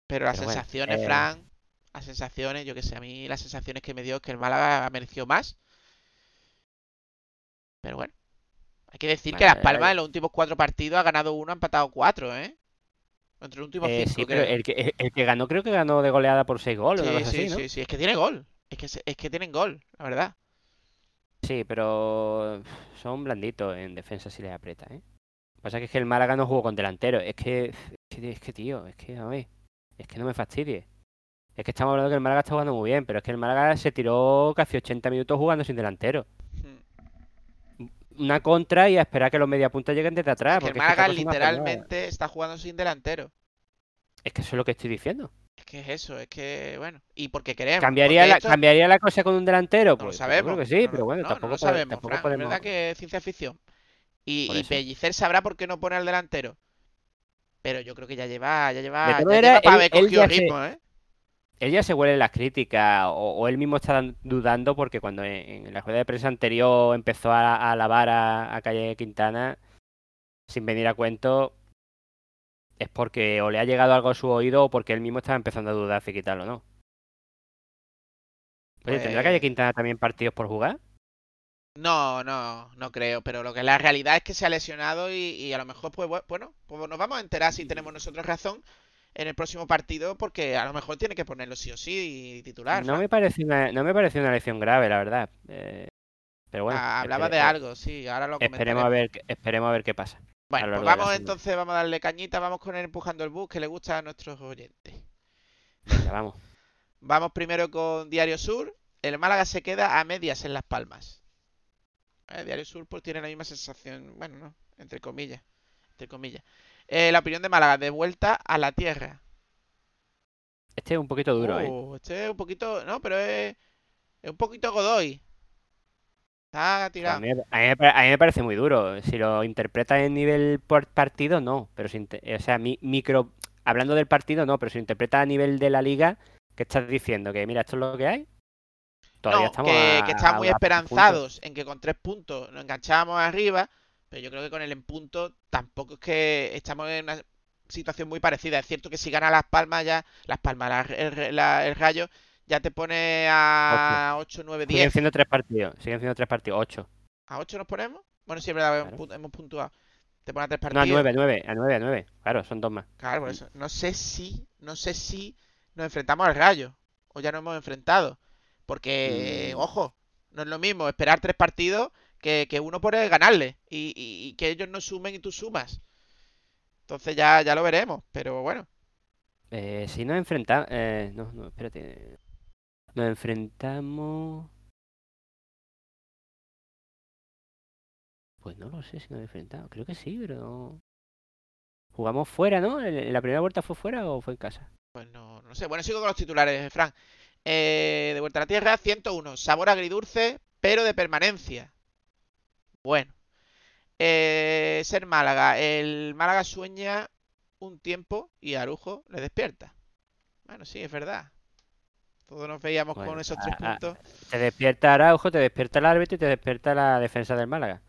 Pero las Pero bueno, sensaciones, eh, Fran. Las sensaciones, yo que sé, a mí las sensaciones que me dio es que el Málaga mereció más. Pero bueno. Hay que decir que Las Palmas vale. en los últimos cuatro partidos ha ganado uno, ha empatado cuatro, ¿eh? Entre los últimos eh, cinco, sí, pero el que, el, el que ganó creo que ganó de goleada por 6 goles Sí, sí, así, ¿no? sí, sí, es que tiene gol. Es que, es que tienen gol, la verdad. Sí, pero son blanditos en defensa si les aprieta, ¿eh? Lo que pasa es que el Málaga no jugó con delantero. Es que, es que, es que, tío, es que, a ver, es que no me fastidie. Es que estamos hablando que el Málaga está jugando muy bien, pero es que el Málaga se tiró casi 80 minutos jugando sin delantero. Una contra y a esperar que los mediapuntas lleguen desde atrás. Porque es que Málaga nada. literalmente está jugando sin delantero. Es que eso es lo que estoy diciendo. Es que es eso, es que, bueno, y porque queremos. ¿Cambiaría porque la, esto ¿Cambiaría la cosa con un delantero? no lo Pues, pues sabemos. creo que sí, no, pero bueno, no, tampoco, lo sabemos, tampoco Fran, podemos. Es verdad que es ciencia ficción. Y, y. Pellicer sabrá por qué no pone al delantero. Pero yo creo que ya lleva, ya lleva, ya todas maneras, lleva para él- haber cogido se- ritmo, ¿eh? Él ya se huele las críticas, o, o él mismo está dan- dudando porque cuando en, en la rueda de prensa anterior empezó a, a alabar a, a Calle Quintana, sin venir a cuento, es porque o le ha llegado algo a su oído o porque él mismo estaba empezando a dudar si quitarlo o no. Oye, ¿tendrá Calle Pues- Quintana también partidos por jugar? No, no, no creo, pero lo que la realidad es que se ha lesionado y, y a lo mejor, pues bu- bueno, pues nos vamos a enterar si tenemos nosotros razón en el próximo partido, porque a lo mejor tiene que ponerlo sí o sí y titular. No me parece una, no me parece una lesión grave, la verdad. Eh, pero bueno, Ah, hablaba espere- de algo, sí, ahora lo Esperemos a ver, esperemos a ver qué pasa. Bueno, pues vamos entonces, vamos a darle cañita, vamos con el empujando el bus que le gusta a nuestros oyentes. Venga, vamos. Vamos primero con Diario Sur. El Málaga se queda a medias en Las Palmas. Eh, Diario Sur pues tiene la misma sensación, bueno, no, entre comillas, entre comillas. Eh, la opinión de Málaga, de vuelta a la tierra. Este es un poquito duro, ¿eh? Oh, este es un poquito, no, pero es, es un poquito Godoy. Está A tirado. mí, a mí me pare- a mí me parece muy duro. Si lo interpretas en nivel por partido, no. Pero si, o sea, mi, micro, hablando del partido, no. Pero si lo interpretas a nivel de la liga, ¿qué estás diciendo? Que mira, esto es lo que hay. Todavía No, estamos que, a- que están muy puntos. esperanzados en que con tres puntos nos enganchábamos arriba, pero yo creo que con el en punto tampoco es que estamos en una situación muy parecida. Es cierto que si gana Las Palmas ya, Las Palmas, la- el, la- el Rayo, ya te pone a 8, 9, Siguen 10. siendo tres partidos. Siguen siendo tres partidos. Ocho. ¿A 8 nos ponemos? Bueno, sí, es verdad, hemos Claro. pu- hemos puntuado. Te pone a tres No, a partidos. nueve, a nueve. A nueve, a nueve. Claro, son dos más. Claro, por eso. No sé si, no sé si nos enfrentamos al Rayo o ya nos hemos enfrentado. Porque, Mm. ojo, no es lo mismo esperar tres partidos que, que uno por ganarle y, y- y que ellos no sumen y tú sumas. Entonces ya, ya lo veremos, pero bueno. Eh, si nos enfrentamos... Eh, no, no, espérate. Nos enfrentamos... Pues no lo sé si nos enfrentamos. Creo que sí, pero no... Jugamos fuera, ¿no? ¿En en la primera vuelta fue fuera o fue en casa? Pues no, no sé. Bueno, sigo con los titulares, Fran. Eh, de vuelta a la tierra, 101. Sabor agridulce, pero de permanencia. Bueno. Eh, ser Málaga. El Málaga sueña un tiempo y Arujo le despierta. Bueno, sí, es verdad. Todos nos veíamos Bueno, con esos tres a- a- puntos. Te despierta Araujo, te despierta el árbitro y te despierta la defensa del Málaga.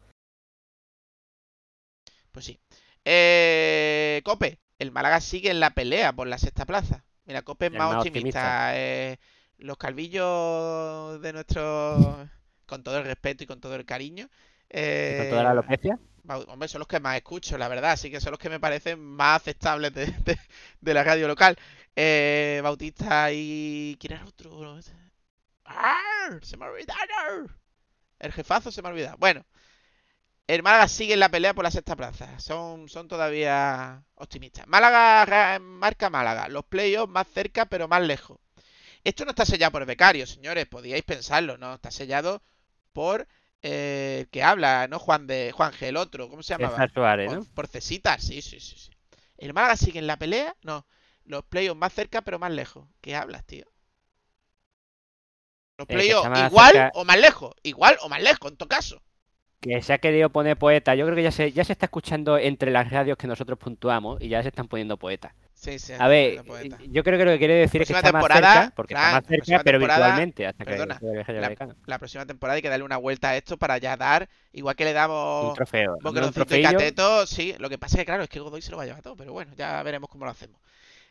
Pues sí. Eh, Cope. El Málaga sigue en la pelea por la sexta plaza. Mira, Cope es más más optimista. Eh, los calvillos de nuestro... Con todo el respeto y con todo el cariño. Eh, toda la alopecia. Bau- Hombre, son los que más escucho, la verdad, así que son los que me parecen más aceptables de, de- de la radio local. Eh, Bautista y... ¿Quién era otro? ¡Arr! Se me ha olvidado. El jefazo se me ha olvidado. Bueno, el Málaga sigue en la pelea por la sexta plaza. Son, son todavía optimistas. Málaga ra- marca Málaga. Los playoffs más cerca pero más lejos. Esto no está sellado por becario, señores. Podíais pensarlo, ¿no? Está sellado por eh, que habla, ¿no? Juan de Juan G, el otro. ¿Cómo se llamaba? Suárez, ¿no? Por, por Cesitas, sí, sí, sí, sí. ¿El Málaga sigue en la pelea? No. Los playoffs más cerca pero más lejos. ¿Qué hablas, tío? Los Eh, playoffs igual cerca- o más lejos. Igual o más lejos, en todo caso. Que se ha querido poner poeta. Yo creo que ya se, ya se está escuchando entre las radios que nosotros puntuamos y ya se están poniendo poetas. Sí, sí. A ver, poeta. yo creo que lo que quiere decir es que está más temporada, cerca, porque Fran, está más cerca, pero virtualmente, hasta que perdona, Rayo la- próxima temporada hay que darle una vuelta a esto para ya dar, igual que le damos Un trofeo. un y cateto, sí. Lo que pasa es que, claro, es que Godoy se lo va a llevar todo, pero bueno, ya veremos cómo lo hacemos.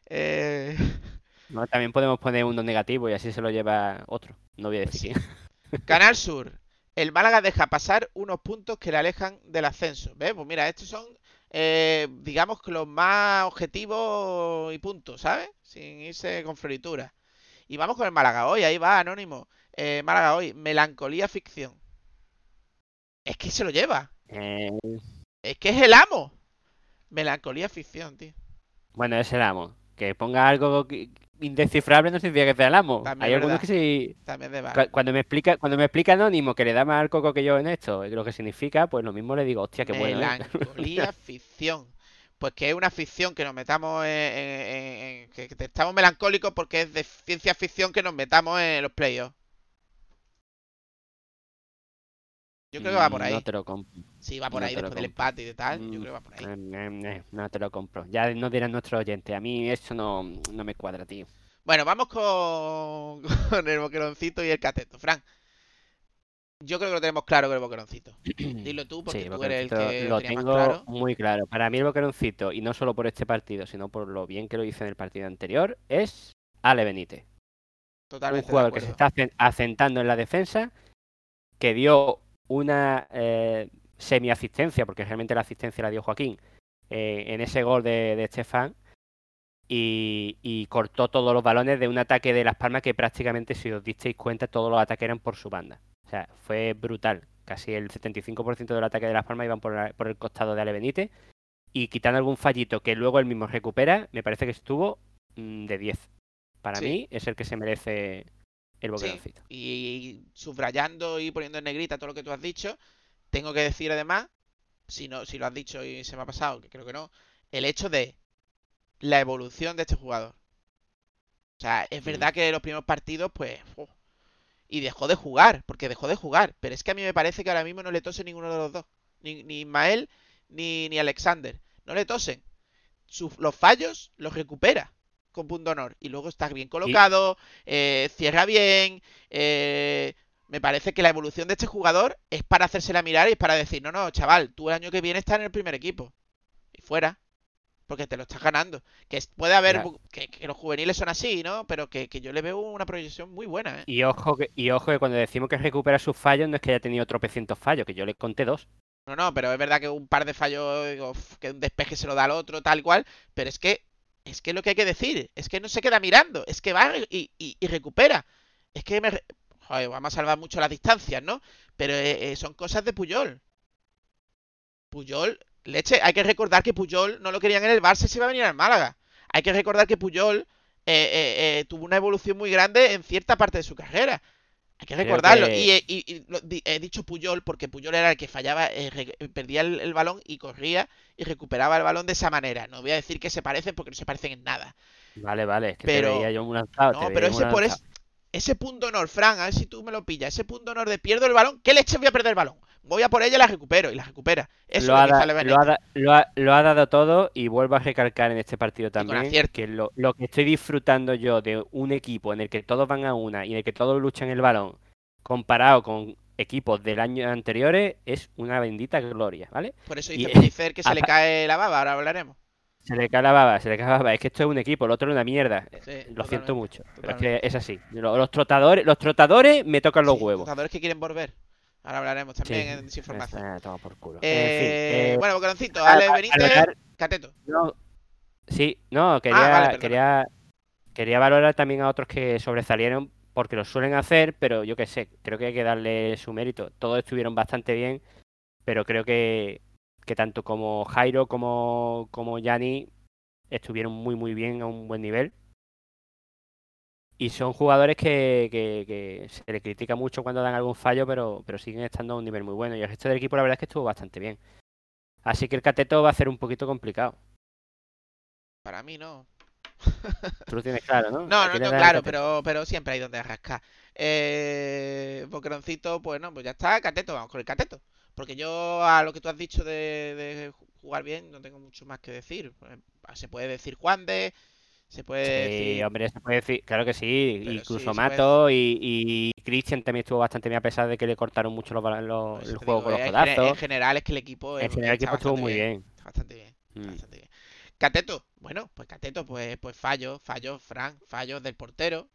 Eh, No, también podemos poner uno negativo y así se lo lleva otro. No voy a Pues decir quién. Canal Sur. El Málaga deja pasar unos puntos que le alejan del ascenso. ¿Ves? Pues mira, estos son, eh, digamos que los más objetivos y puntos, ¿sabes? Sin irse con floritura. Y vamos con el Málaga hoy, ahí va, Anónimo. Eh, Málaga hoy, melancolía ficción. Es que se lo lleva. Eh, Es que es el amo. Melancolía ficción, tío. bueno, es el amo. Que ponga algo que- indescifrable no significa que sea el amo. También Hay algunos verdad. que sí. También. Cuando me explica, cuando me explica Anónimo que le da más al coco que yo en esto, lo que significa, pues lo mismo le digo, hostia, qué bueno. ¿eh? Melancolía ficción. Pues que es una ficción que nos metamos en, en- en- en- que estamos melancólicos porque es de ciencia ficción que nos metamos en los playoffs. Yo creo que va por Mm, ahí. No te lo compro. Sí, va por no ahí después del empate y de tal. Yo Mm, creo que va por ahí. eh, eh, eh, no te lo compro. Ya no dirán nuestros oyentes. A mí eso no, no me cuadra, tío. Bueno, vamos con, con el boqueroncito y el cateto. Fran, yo creo que lo tenemos claro con el boqueroncito. Dilo tú porque Sí, tú eres el que lo más tengo claro. muy claro. Para mí el Boqueroncito, y no solo por este partido, sino por lo bien que lo hizo en el partido anterior, es Ale Benítez. Un Totalmente de jugador que se está asentando en la defensa, que dio una eh, semi-asistencia, porque realmente la asistencia la dio Joaquín, eh, en ese gol de, de Estefan, y, y cortó todos los balones de un ataque de Las Palmas que prácticamente, si os disteis cuenta, todos los ataques eran por su banda. O sea, fue brutal. Casi el 75% del ataque de Las Palmas iban por, la- por el costado de Ale Benítez, y quitando algún fallito que luego él mismo recupera, me parece que estuvo mm, de 10. Para Sí. mí es el que se merece el boqueroncito. Y subrayando y poniendo en negrita todo lo que tú has dicho, tengo que decir además, si no, si lo has dicho y se me ha pasado, que creo que no, el hecho de la evolución de este jugador. O sea, es verdad que los primeros partidos, pues. uf, y dejó de jugar, porque dejó de jugar. Pero es que a mí me parece que ahora mismo no le tose ninguno de los dos. Ni, ni Ismael ni, ni Alexander. No le tosen. Sus- los fallos los recupera con punto honor. Y luego está bien colocado, eh, cierra bien. eh, me parece que la evolución de este jugador es para hacérsela mirar y es para decir, no, no, chaval, tú el año que viene estás en el primer equipo. Y fuera. Porque te lo estás ganando. Que puede haber, que, que los juveniles son así, ¿no? Pero que, que yo le veo una proyección muy buena, ¿eh? Y ojo, que, y ojo que cuando decimos que recupera sus fallos, no es que haya tenido tropecientos fallos, que yo le conté dos. No, no, pero es verdad que un par de fallos, que un despeje se lo da al otro, tal cual, pero es que es que es lo que hay que decir, es que no se queda mirando, es que va y, y- y recupera. Es que me... Joder, vamos a salvar mucho las distancias, ¿no? Pero eh, eh, son cosas de Puyol. Puyol, leche, hay que recordar que Puyol no lo querían en el Barça y se iba a venir al Málaga. Hay que recordar que Puyol eh, eh, tuvo una evolución muy grande en cierta parte de su carrera. Hay que recordarlo. que- Y, y- y lo- di- he dicho Puyol porque Puyol era el que fallaba, eh, perdía el, el balón y corría y recuperaba el balón de esa manera. No voy a decir que se parecen porque no se parecen en nada. Vale, vale, es que Pero- te veía yo un lanzado. No, te pero ese por es- ese punto honor, Fran, a ver si tú me lo pillas. Ese punto honor de pierdo el balón. ¿Qué leche voy a perder el balón? Voy a por ella y la recupero. Y la recupera. Eso lo, es ha lo que da- sale lo, ha lo ha- lo ha dado todo y vuelvo a recalcar en este partido también que lo, lo que estoy disfrutando yo de un equipo en el que todos van a una y en el que todos luchan el balón comparado con equipos del año anteriores es una bendita gloria, ¿vale? Por eso y- dice Pellicer que se le cae la baba. Ahora hablaremos. Se le cae la baba, se le cae la baba. Es que esto es un equipo, el otro es una mierda. Sí, Lo siento totalmente, mucho, pero es que es así. Lo- Los trotadores, los trotadores me tocan los Sí, huevos. Jugadores que quieren volver. Ahora hablaremos también Sí, en desinformación. Ah, toma por culo. Eh, en fin, eh, bueno, Boqueroncito, a- Ale a- Benítez, Cateto. no, sí, no, quería, vale, perdona. quería, quería valorar también a otros que sobresalieron porque lo suelen hacer, pero yo qué sé, creo que hay que darle su mérito. Todos estuvieron bastante bien, pero creo que, que tanto como Jairo como, como Yanni estuvieron muy muy bien a un buen nivel. Y son jugadores que, que- que se le critica mucho cuando dan algún fallo, pero, pero siguen estando a un nivel muy bueno. Y el resto del equipo la verdad es que estuvo bastante bien. Así que el cateto va a ser un poquito complicado. Para mí no. Tú lo tienes claro, ¿no? No, ¿A no el claro, pero, pero siempre hay donde rascar. Eh, Boqueroncito, pues no, pues ya está, Cateto, vamos con el Cateto. Porque yo a lo que tú has dicho de, de jugar bien no tengo mucho más que decir. Pues, Se puede decir Juan de, se puede Sí, decir... hombre, se puede decir, claro que sí. Pero sí, Incluso puede Mato y, y Christian también estuvo bastante bien, a pesar de que le cortaron mucho los, los- el juego digo, con los eh, en gene- En codazos. general es que el equipo, En general el equipo estuvo muy bien. Bastante bien. Mm. bastante bien. Cateto, bueno, pues Cateto, pues, pues fallos, fallos, Frank, fallos del portero.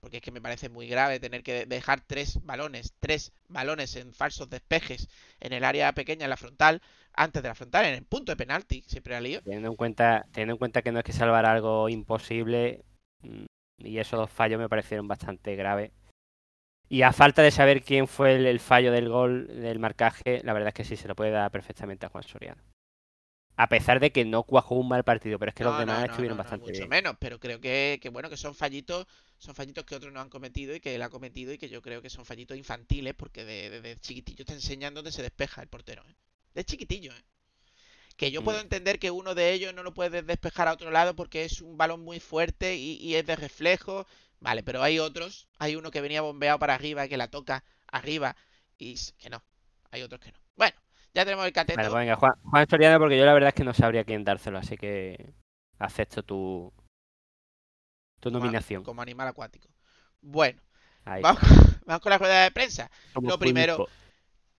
Porque es que me parece muy grave tener que dejar tres balones, tres balones en falsos despejes en el área pequeña, en la frontal, antes de la frontal, en el punto de penalti, siempre la lío. Teniendo en cuenta, teniendo en cuenta que no es que salvar algo imposible, mm, y esos dos fallos me parecieron bastante graves. Y a falta de saber quién fue el, el fallo del gol, del marcaje, la verdad es que sí se lo puede dar perfectamente a Juan Soriano. A pesar de que no cuajó un mal partido, pero es que los demás no, no, estuvieron bastante mucho bien. menos, pero creo que, que, bueno, que son fallitos, son fallitos que otros no han cometido y que él ha cometido y que yo creo que son fallitos infantiles porque de- desde chiquitillo te enseñan dónde se despeja el portero, ¿eh? De chiquitillo, ¿eh? Que yo puedo Mm. entender que uno de ellos no lo puedes despejar a otro lado porque es un balón muy fuerte y, y es de reflejo, vale, pero hay otros, hay uno que venía bombeado para arriba y que la toca arriba y que no, hay otros que no. Bueno, ya tenemos el cateto. Vale, pues venga, Juan, Juan Soriano, porque yo la verdad es que no sabría quién dárselo, así que acepto tu, tu como- nominación. como animal acuático. Bueno, vamos, vamos con la rueda de prensa. Somos lo primero-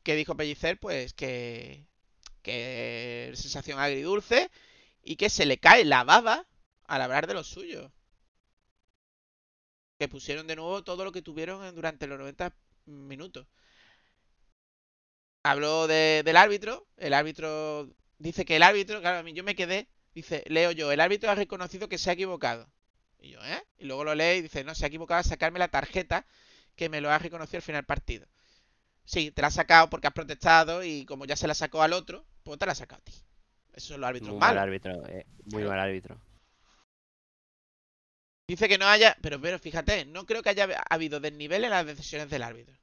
que dijo Pellicer, pues que, que sensación agridulce y que se le cae la baba al hablar de los suyos. Que pusieron de nuevo todo lo que tuvieron durante los 90 minutos. Habló de- del árbitro, el árbitro dice que el árbitro, claro, a mí yo me quedé, dice, leo yo, el árbitro ha reconocido que se ha equivocado. Y yo, ¿eh? Y luego lo lee y dice, no, se ha equivocado al sacarme la tarjeta que me lo ha reconocido al final del partido. Sí, te la ha sacado porque has protestado y como ya se la sacó al otro, pues te la ha sacado a ti. Esos son los árbitros Muy mal árbitro, eh, muy mal árbitro. Dice que no haya, pero pero fíjate, no creo que haya habido desnivel en las decisiones del árbitro.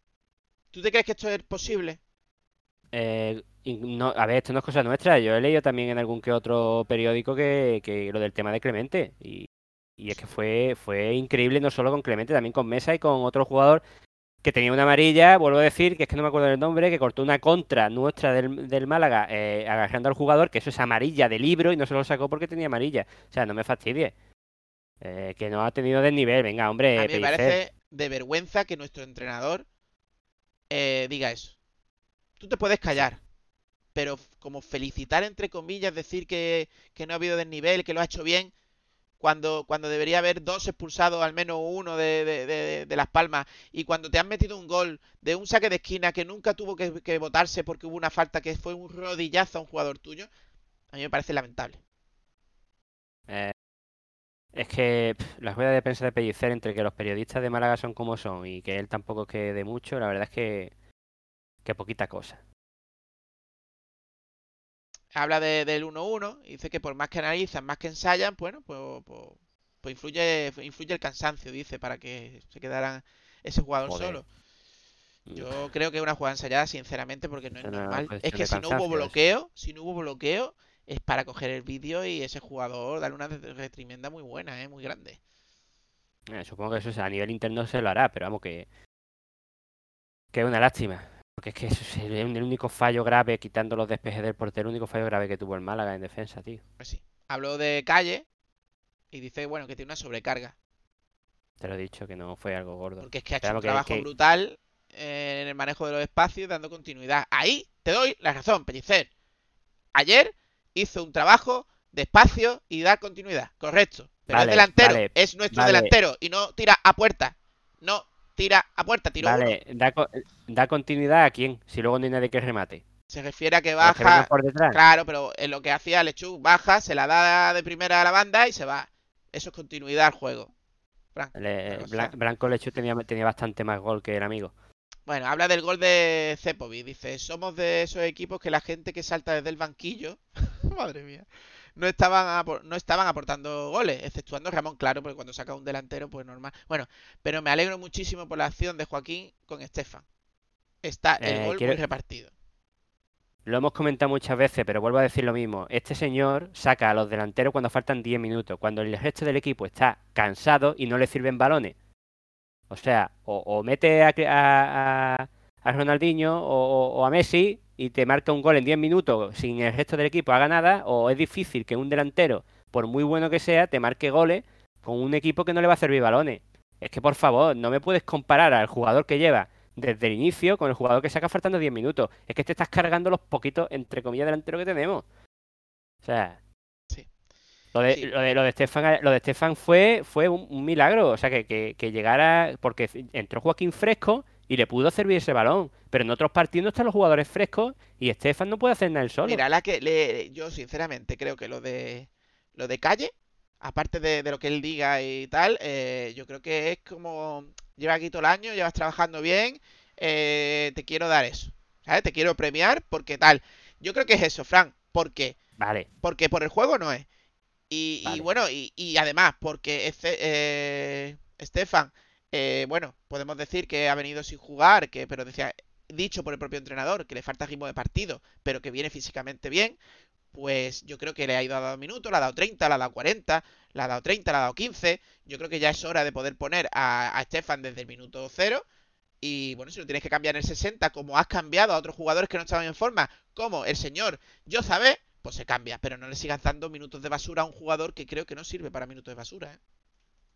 ¿Tú te crees que esto es posible? Eh, no, a ver, esto no es cosa nuestra. Yo he leído también en algún que otro periódico que, que lo del tema de Clemente. Y, y es que fue, fue increíble no solo con Clemente, también con Mesa y con otro jugador que tenía una amarilla, vuelvo a decir, que es que no me acuerdo del nombre, que cortó una contra nuestra del, del Málaga eh, agarrando al jugador, que eso es amarilla de libro y no se lo sacó porque tenía amarilla. O sea, no me fastidie. Eh, que no ha tenido desnivel, venga, hombre, A mí me parece de vergüenza que nuestro entrenador eh, diga eso. Tú te puedes callar, pero como felicitar entre comillas, decir que, que no ha habido desnivel, que lo ha hecho bien, cuando, cuando debería haber dos expulsados, al menos uno de, de- de- de Las Palmas, y cuando te han metido un gol de un saque de esquina que nunca tuvo que, que votarse porque hubo una falta que fue un rodillazo a un jugador tuyo, a mí me parece lamentable. Eh, es que pf, la rueda de prensa de Pellicer entre que los periodistas de Málaga son como son y que él tampoco es que de mucho, la verdad es que, que poquita cosa. habla de- del 1-1 y dice que por más que analizan, más que ensayan, bueno, pues, pues, pues influye, influye el cansancio, dice, para que se quedaran ese jugador Joder. solo. Yo creo que es una jugada ensayada, sinceramente, porque no es normal. Es que si no hubo bloqueo, si no hubo bloqueo, es para coger el vídeo y ese jugador darle una de- reprimenda muy buena, ¿eh? muy grande. Eh, supongo que eso es- a nivel interno se lo hará, pero vamos que, que es una lástima. Porque es que es el, el único fallo grave, quitando los despejes del portero, el único fallo grave que tuvo el Málaga en defensa, tío. Pues sí. Habló de calle y dice, bueno, que tiene una sobrecarga. Te lo he dicho, que no fue algo gordo. Porque es que ha hecho un trabajo que- brutal eh, en el manejo de los espacios, dando continuidad. Ahí te doy la razón, Pellicer. Ayer hizo un trabajo de espacio y dar continuidad. Correcto. Pero Vale, es delantero. vale, es nuestro vale. delantero. Y no tira a puerta. No tira a puerta. Tiro uno. Vale, da, da continuidad a quién, si luego no hay nadie que remate. Se refiere a que baja. por detrás. Claro, pero en lo que hacía Lechuk, baja, se la da de primera a la banda y se va. Eso es continuidad al juego. Frank. Le- o sea- Blan- Blanco Lechu tenía, tenía bastante más gol que el amigo. Bueno, habla del gol de Cepovic. Dice, somos de esos equipos que la gente que salta desde el banquillo, madre mía, no estaban, no estaban aportando goles, exceptuando Ramón, claro, porque cuando saca un delantero, pues normal. Bueno, pero me alegro muchísimo por la acción de Joaquín con Estefan. Está el Eh, gol quiero- muy repartido. Lo hemos comentado muchas veces, pero vuelvo a decir lo mismo. Este señor saca a los delanteros cuando faltan 10 minutos, cuando el resto del equipo está cansado y no le sirven balones. O sea, o, o mete a, a- a- a Ronaldinho o, o- o a Messi y te marca un gol en 10 minutos sin el resto del equipo haga nada, o es difícil que un delantero, por muy bueno que sea, te marque goles con un equipo que no le va a servir balones. Es que por favor, no me puedes comparar al jugador que lleva desde el inicio con el jugador que saca faltando 10 minutos. Es que te estás cargando los poquitos, entre comillas, delanteros que tenemos. O sea. Sí. Lo de, Sí. lo de, lo de Estefan, lo de Estefan fue, fue un, un milagro. O sea, que, que, que llegara. Porque entró Joaquín fresco y le pudo servir ese balón. Pero en otros partidos están los jugadores frescos y Estefan no puede hacer nada él solo. Mira, la que le, yo sinceramente creo que lo de lo de Calle aparte de, de lo que él diga y tal, eh, yo creo que es como, lleva aquí todo el año, llevas trabajando bien, eh, te quiero dar eso, ¿sabes? Te quiero premiar porque tal. Yo creo que es eso, Fran, ¿por qué? Vale. Porque por el juego no es. Y, bueno, y, y además, porque este, eh, Estefan, eh, bueno, podemos decir que ha venido sin jugar, que, pero decía, dicho por el propio entrenador, que le falta ritmo de partido, pero que viene físicamente bien, pues yo creo que le ha ido a dar minutos, le ha dado 30, le ha dado 40, le ha dado 30, le ha dado 15. Yo creo que ya es hora de poder poner a, a Estefan desde el minuto cero. Y bueno, si lo tienes que cambiar en el 60, como has cambiado a otros jugadores que no estaban en forma, como el señor Yo sabe, pues se cambia. Pero no le sigas dando minutos de basura a un jugador que creo que no sirve para minutos de basura, ¿eh?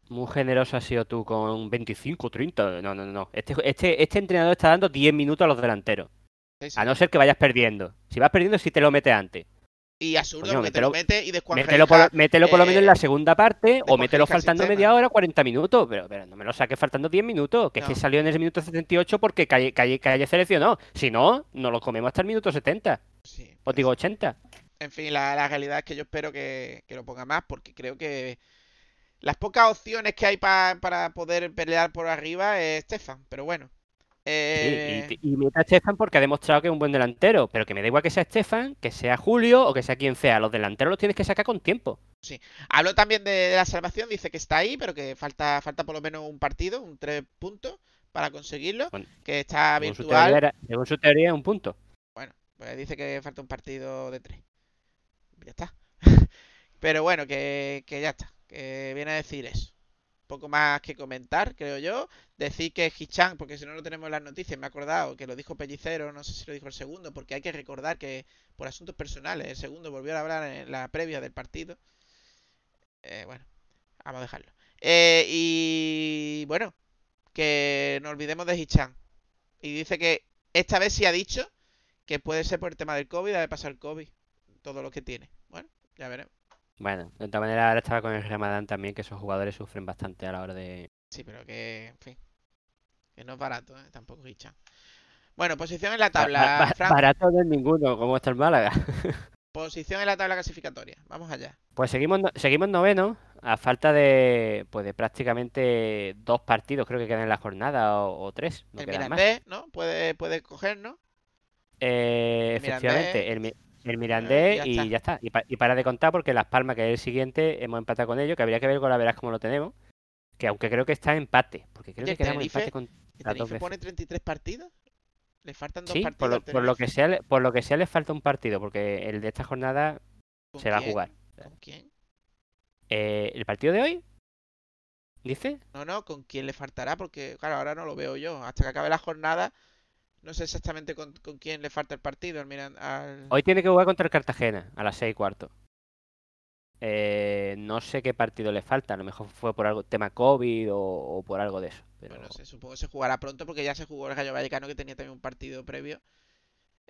Muy generoso has sido tú con 25, 30. No, no, no. Este, este, este entrenador está dando 10 minutos a los delanteros. Sí, sí. A no ser que vayas perdiendo. Si vas perdiendo, sí te lo mete antes. Y absurdo Coño, porque te lo mete y después Mételo por, por lo menos en eh, la segunda parte o mételo faltando media hora, 40 minutos. Pero, pero no me lo saques faltando 10 minutos, que es No. que salió en ese minuto 78 porque Calle, Calle, Calle seleccionó. Si no, nos lo comemos hasta el minuto 70. sí, Os pues digo 80. En fin, la, la realidad es que yo espero que, que lo ponga más porque creo que las pocas opciones que hay pa- para poder pelear por arriba es Stefan, pero bueno. Sí, Eh, y, y mete a Estefan porque ha demostrado que es un buen delantero. Pero que me da igual que sea Estefan, que sea Julio o que sea quien sea. Los delanteros los tienes que sacar con tiempo. Habló también de, de la salvación, dice que está ahí, pero que falta, falta por lo menos un partido, un tres puntos para conseguirlo, Bueno, que está Según su, virtual. teoría era- según su teoría, es un punto. Bueno, pues dice que falta un partido de tres. Ya está. Pero bueno, que, que ya está. Que viene a decir eso. Poco más que comentar, creo yo. Decir que Hichan, porque si no lo tenemos en las noticias, me he acordado que lo dijo Pellicero, no sé si lo dijo el segundo, porque hay que recordar que por asuntos personales, el segundo volvió a hablar en la previa del partido. Eh, bueno, vamos a dejarlo. Eh, y bueno, que no olvidemos de Hichan. Y dice que esta vez sí ha dicho que puede ser por el tema del COVID, de pasar el COVID, todo lo que tiene. Bueno, ya veremos. Bueno, de todas maneras, ahora estaba con el Ramadán también, que esos jugadores sufren bastante a la hora de. Sí, pero que, en fin, que no es barato, ¿eh? tampoco Hichan. Bueno, posición en la tabla, ba- barato no es ninguno, como está el Málaga. Posición en la tabla clasificatoria. Vamos allá. Pues seguimos, no- seguimos noveno, a falta de, pues de prácticamente dos partidos, creo que quedan en la jornada, o, o tres, no el más. Mirandés, ¿no? Puede, puede coger, ¿no? Eh, el efectivamente, Mirandés. el, el Mirandés ya y ya está. Y, pa- y para de contar, porque Las Palmas, que es el siguiente, hemos empatado con ellos, que habría que ver con la verás cómo lo tenemos. Que aunque creo que está empate, porque creo que quedamos empate con ¿El pone 33 partidos? Le faltan dos Sí, partidos. por lo, por lo que sea, por lo que sea le falta un partido, porque el de esta jornada ¿Con se va a jugar. ¿Con quién? Eh, ¿el partido de hoy? ¿Dice? No, no, ¿con quién le faltará? Porque, claro, ahora no lo veo yo. Hasta que acabe la jornada, no sé exactamente con, con quién le falta el partido. Al Miran- al- Hoy tiene que jugar contra el Cartagena a las seis y cuarto. Eh, no sé qué partido le falta, a lo mejor fue por algo tema COVID o, o por algo de eso. Pero Bueno, se supongo que se jugará pronto porque ya se jugó el Rayo Vallecano que tenía también un partido previo.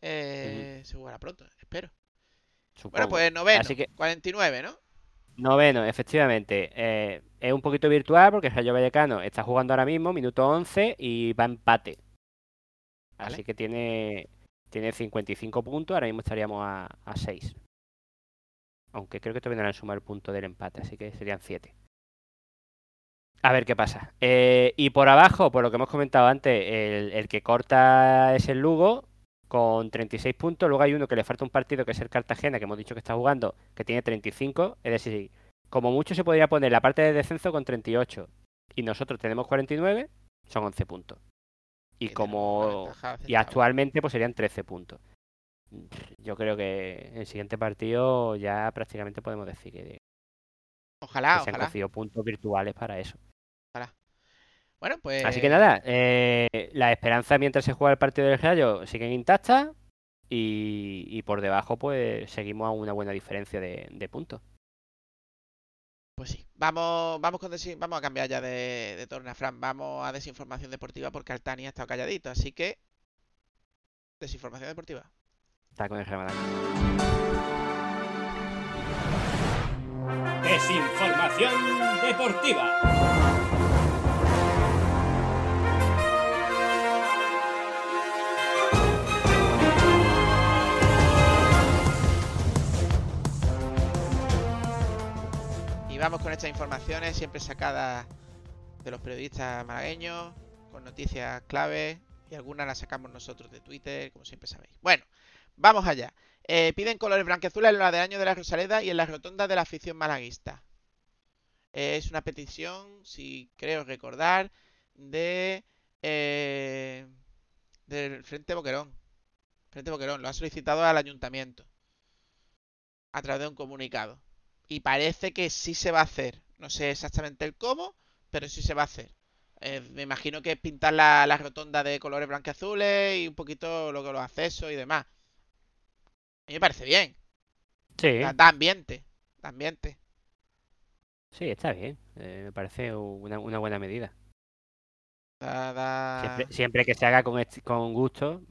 Eh, Se jugará pronto, espero. Bueno, pues noveno, Así que- 49, ¿no? Noveno, efectivamente. Eh, es un poquito virtual porque el Rayo Vallecano está jugando ahora mismo, minuto 11, y va empate. Así que tiene, tiene 55 puntos, ahora mismo estaríamos a, a 6. Aunque creo que todavía no han sumado el punto del empate, así que serían 7. A ver qué pasa. Eh, y por abajo, por lo que hemos comentado antes, el, el que corta es el Lugo con 36 puntos. Luego hay uno que le falta un partido, que es el Cartagena, que hemos dicho que está jugando, que tiene 35. Es decir, como mucho se podría poner la parte de descenso con 38. Y nosotros tenemos 49, son 11 puntos. Y como y actualmente pues serían 13 puntos. Yo creo que el siguiente partido ya prácticamente podemos decir que, que Ojalá, se han ojalá. cogido puntos virtuales para eso. Bueno, pues. Así que nada, eh, la esperanza mientras se juega el partido del Rayo siguen intactas y, y por debajo pues seguimos a una buena diferencia de, de puntos. Pues sí. Vamos, vamos, con vamos a cambiar ya de, de torna, Fran. Vamos a desinformación deportiva porque Altani ha estado calladito. Así que. Desinformación deportiva. Está con el Ramadán. Desinformación deportiva. Vamos con estas informaciones, siempre sacadas de los periodistas malagueños, con noticias clave y algunas las sacamos nosotros de Twitter, como siempre sabéis. Bueno, vamos allá. Eh, piden colores blanqueazules en la de año de la Rosaleda y en la rotonda de la afición malaguista. Eh, es una petición, si creo recordar, de eh, del Frente Boquerón. Frente Boquerón lo ha solicitado al ayuntamiento a través de un comunicado. Y parece que sí se va a hacer. No sé exactamente el cómo, pero sí se va a hacer. Eh, me imagino que es pintar la, la rotonda de colores blanqueazules y un poquito lo que los accesos y demás. A mí me parece bien. Sí, Da, da ambiente. Da ambiente. sí, está bien. Eh, me parece una, una buena medida. Da, da- Siempre, siempre que se haga con, con gusto,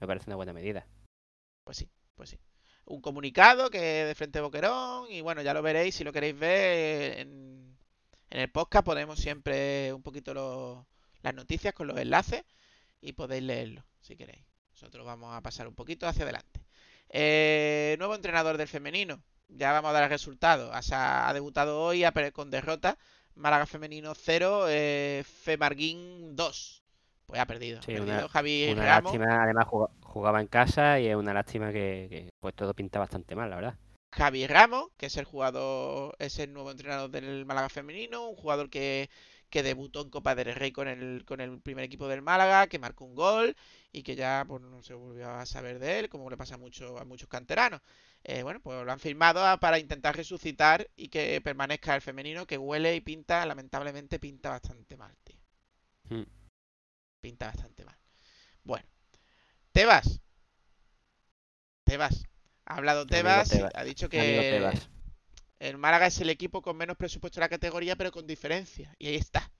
me parece una buena medida. Pues sí, pues sí. Un comunicado que es de Frente Boquerón y bueno, ya lo veréis si lo queréis ver en, en el podcast ponemos siempre un poquito los- las noticias con los enlaces y podéis leerlo si queréis. Nosotros vamos a pasar un poquito hacia adelante. Eh, nuevo entrenador del femenino. Ya vamos a dar el resultado. Ha debutado hoy con derrota. Málaga femenino 0, eh, Femarguín 2. Pues ha perdido. Sí, ha una- perdido Javi Una Ramos. lástima, además juga- jugaba en casa y es una lástima que, que, pues todo pinta bastante mal, la verdad. Javi Ramos, que es el jugador, es el nuevo entrenador del Málaga femenino, un jugador que, que debutó en Copa del Rey con el, con el primer equipo del Málaga, que marcó un gol y que ya pues, no se volvió a saber de él, como le pasa a, mucho, a muchos canteranos. Eh, bueno, pues lo han firmado a- para intentar resucitar y que permanezca el femenino, que huele y pinta, lamentablemente pinta bastante mal, tío. Mm. Pinta bastante mal. Bueno, Tebas. Tebas. Ha hablado Tebas, ha dicho que Tebas. el Málaga es el equipo con menos presupuesto de la categoría, pero con diferencia. Y ahí está.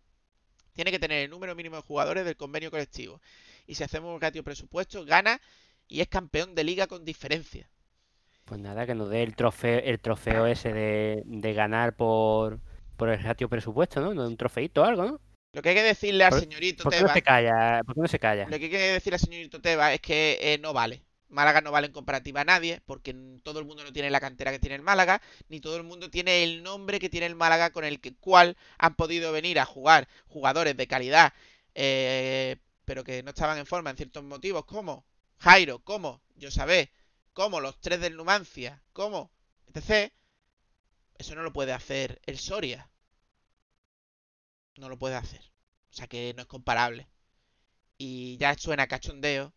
Tiene que tener el número mínimo de jugadores del convenio colectivo. Y si hacemos un ratio presupuesto, gana y es campeón de liga con diferencia. Pues nada, que nos dé el trofeo, el trofeo ese de, de ganar por, por el ratio presupuesto, ¿no? Un trofeito o algo, ¿no? Lo que hay que decirle al ¿Por- señorito ¿Por qué no Tebas, se calla? ¿Por qué no se calla? lo que hay que decirle al señorito es que eh, no vale. Málaga no vale en comparativa a nadie, porque todo el mundo no tiene la cantera que tiene el Málaga, ni todo el mundo tiene el nombre que tiene el Málaga con el que, cual han podido venir a jugar jugadores de calidad, eh, pero que no estaban en forma en ciertos motivos, como Jairo, como Josabé, como los tres del Numancia, como etc. Eso no lo puede hacer el Soria. No lo puede hacer. O sea que no es comparable. Y ya suena cachondeo.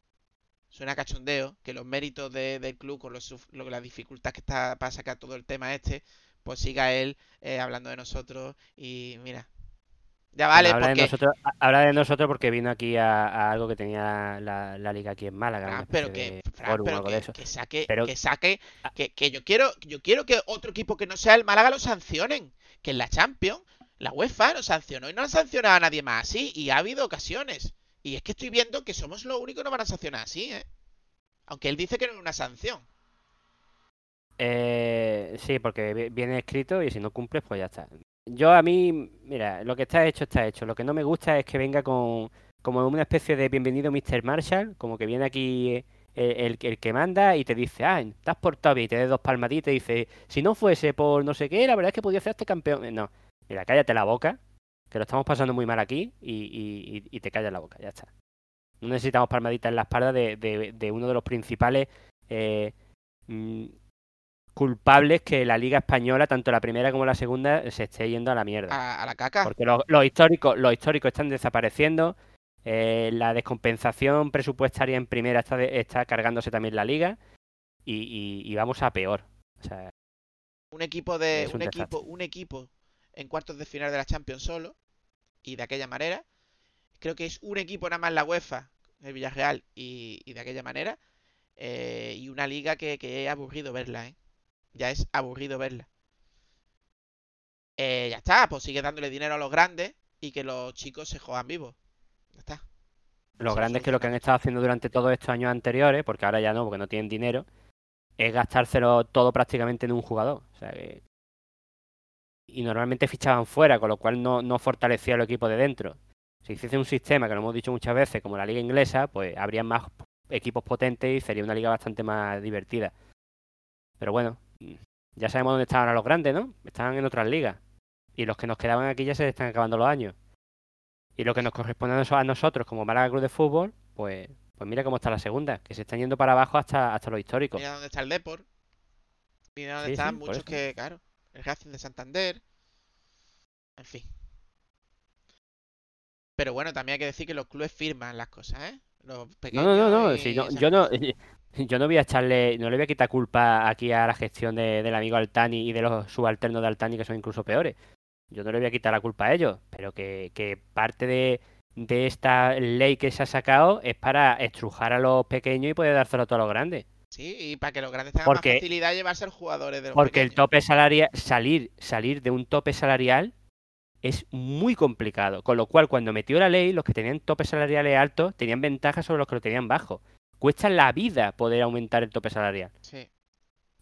Suena cachondeo que los méritos de- del club con los lo- la dificultad que está para sacar todo el tema este, pues siga él eh, hablando de nosotros y mira. Ya vale, habla, de porque... nosotros, ha- habla de nosotros porque vino aquí a, a algo que tenía la, la liga aquí en Málaga. Una pero especie que, de Fran, pero algo que, de eso. que saque, Pero- que saque, Ah. que, que yo quiero, yo quiero que otro equipo que no sea el Málaga lo sancionen. Que en la Champions, la UEFA lo sancionó y no lo sancionado a nadie más así. Y ha habido ocasiones. Y es que estoy viendo que somos los únicos que no van a sancionar así, ¿eh? Aunque él dice que no es una sanción. Eh, sí, porque vi- viene escrito y si no cumples, pues ya está. Yo a mí, mira, lo que está hecho está hecho. Lo que no me gusta es que venga con como una especie de bienvenido Mr. Marshall, como que viene aquí eh, el, el que manda y te dice, ah, te has portado bien", y te dé dos palmaditas y dice, si no fuese por no sé qué, la verdad es que podía hacerte campeón. Eh, No, mira, cállate la boca, que lo estamos pasando muy mal aquí y, y- y- y te callas la boca, ya está. No necesitamos palmaditas en la espalda de, de- de uno de los principales eh, mm, culpables que la Liga Española, tanto la primera como la segunda, se esté yendo a la mierda. A, a la caca. Porque los, los históricos, los históricos están desapareciendo. eh, la descompensación presupuestaria en primera está, de- está cargándose también la liga. Y, y- y vamos a peor. O sea, Un equipo de. Un Un, equipo, un equipo en cuartos de final de la Champions solo. Y de aquella manera. Creo que es un equipo nada más la UEFA, el Villarreal, y, y de aquella manera. eh, y una liga que, que es aburrido verla, ¿eh? Ya es aburrido verla. Eh, ya está, pues sigue dándole dinero a los grandes y que los chicos se jodan vivos. Ya está. lo Se grande es que lo que han estado haciendo durante todos estos años anteriores, porque ahora ya no, porque no tienen dinero, es gastárselo todo prácticamente en un jugador. O sea que... Y normalmente fichaban fuera, con lo cual no, no fortalecía el equipo de dentro. Si hiciese un sistema, que lo hemos dicho muchas veces, como la liga inglesa, pues habría más equipos potentes y sería una liga bastante más divertida. Pero bueno, Ya sabemos dónde estaban ahora los grandes, ¿no? Estaban en otras ligas. Y los que nos quedaban aquí ya se están acabando los años. Y lo que nos corresponde a nos- a nosotros como Málaga Club de Fútbol, pues, pues mira cómo está la segunda, que se están yendo para abajo hasta, hasta lo histórico. Mira dónde está el Deport. Mira dónde Sí, están sí, muchos que, claro, el Racing de Santander. En fin. Pero bueno, también hay que decir que los clubes firman las cosas, ¿eh? Los No, pequeños no, no, no, si no- yo no, yo no voy a echarle, no le voy a quitar culpa aquí a la gestión de- del amigo Altani y de los subalternos de Altani que son incluso peores. Yo no le voy a quitar la culpa a ellos, pero que, que parte de, de esta ley que se ha sacado es para estrujar a los pequeños y poder dárselo a todos los grandes. Sí, y para que los grandes tengan Porque- más facilidad de llevarse a los jugadores de los Porque el tope salarial, salir, salir de un tope salarial es muy complicado. Con lo cual, cuando metió la ley, los que tenían topes salariales altos tenían ventajas sobre los que lo tenían bajos. Cuesta la vida poder aumentar el tope salarial. Sí,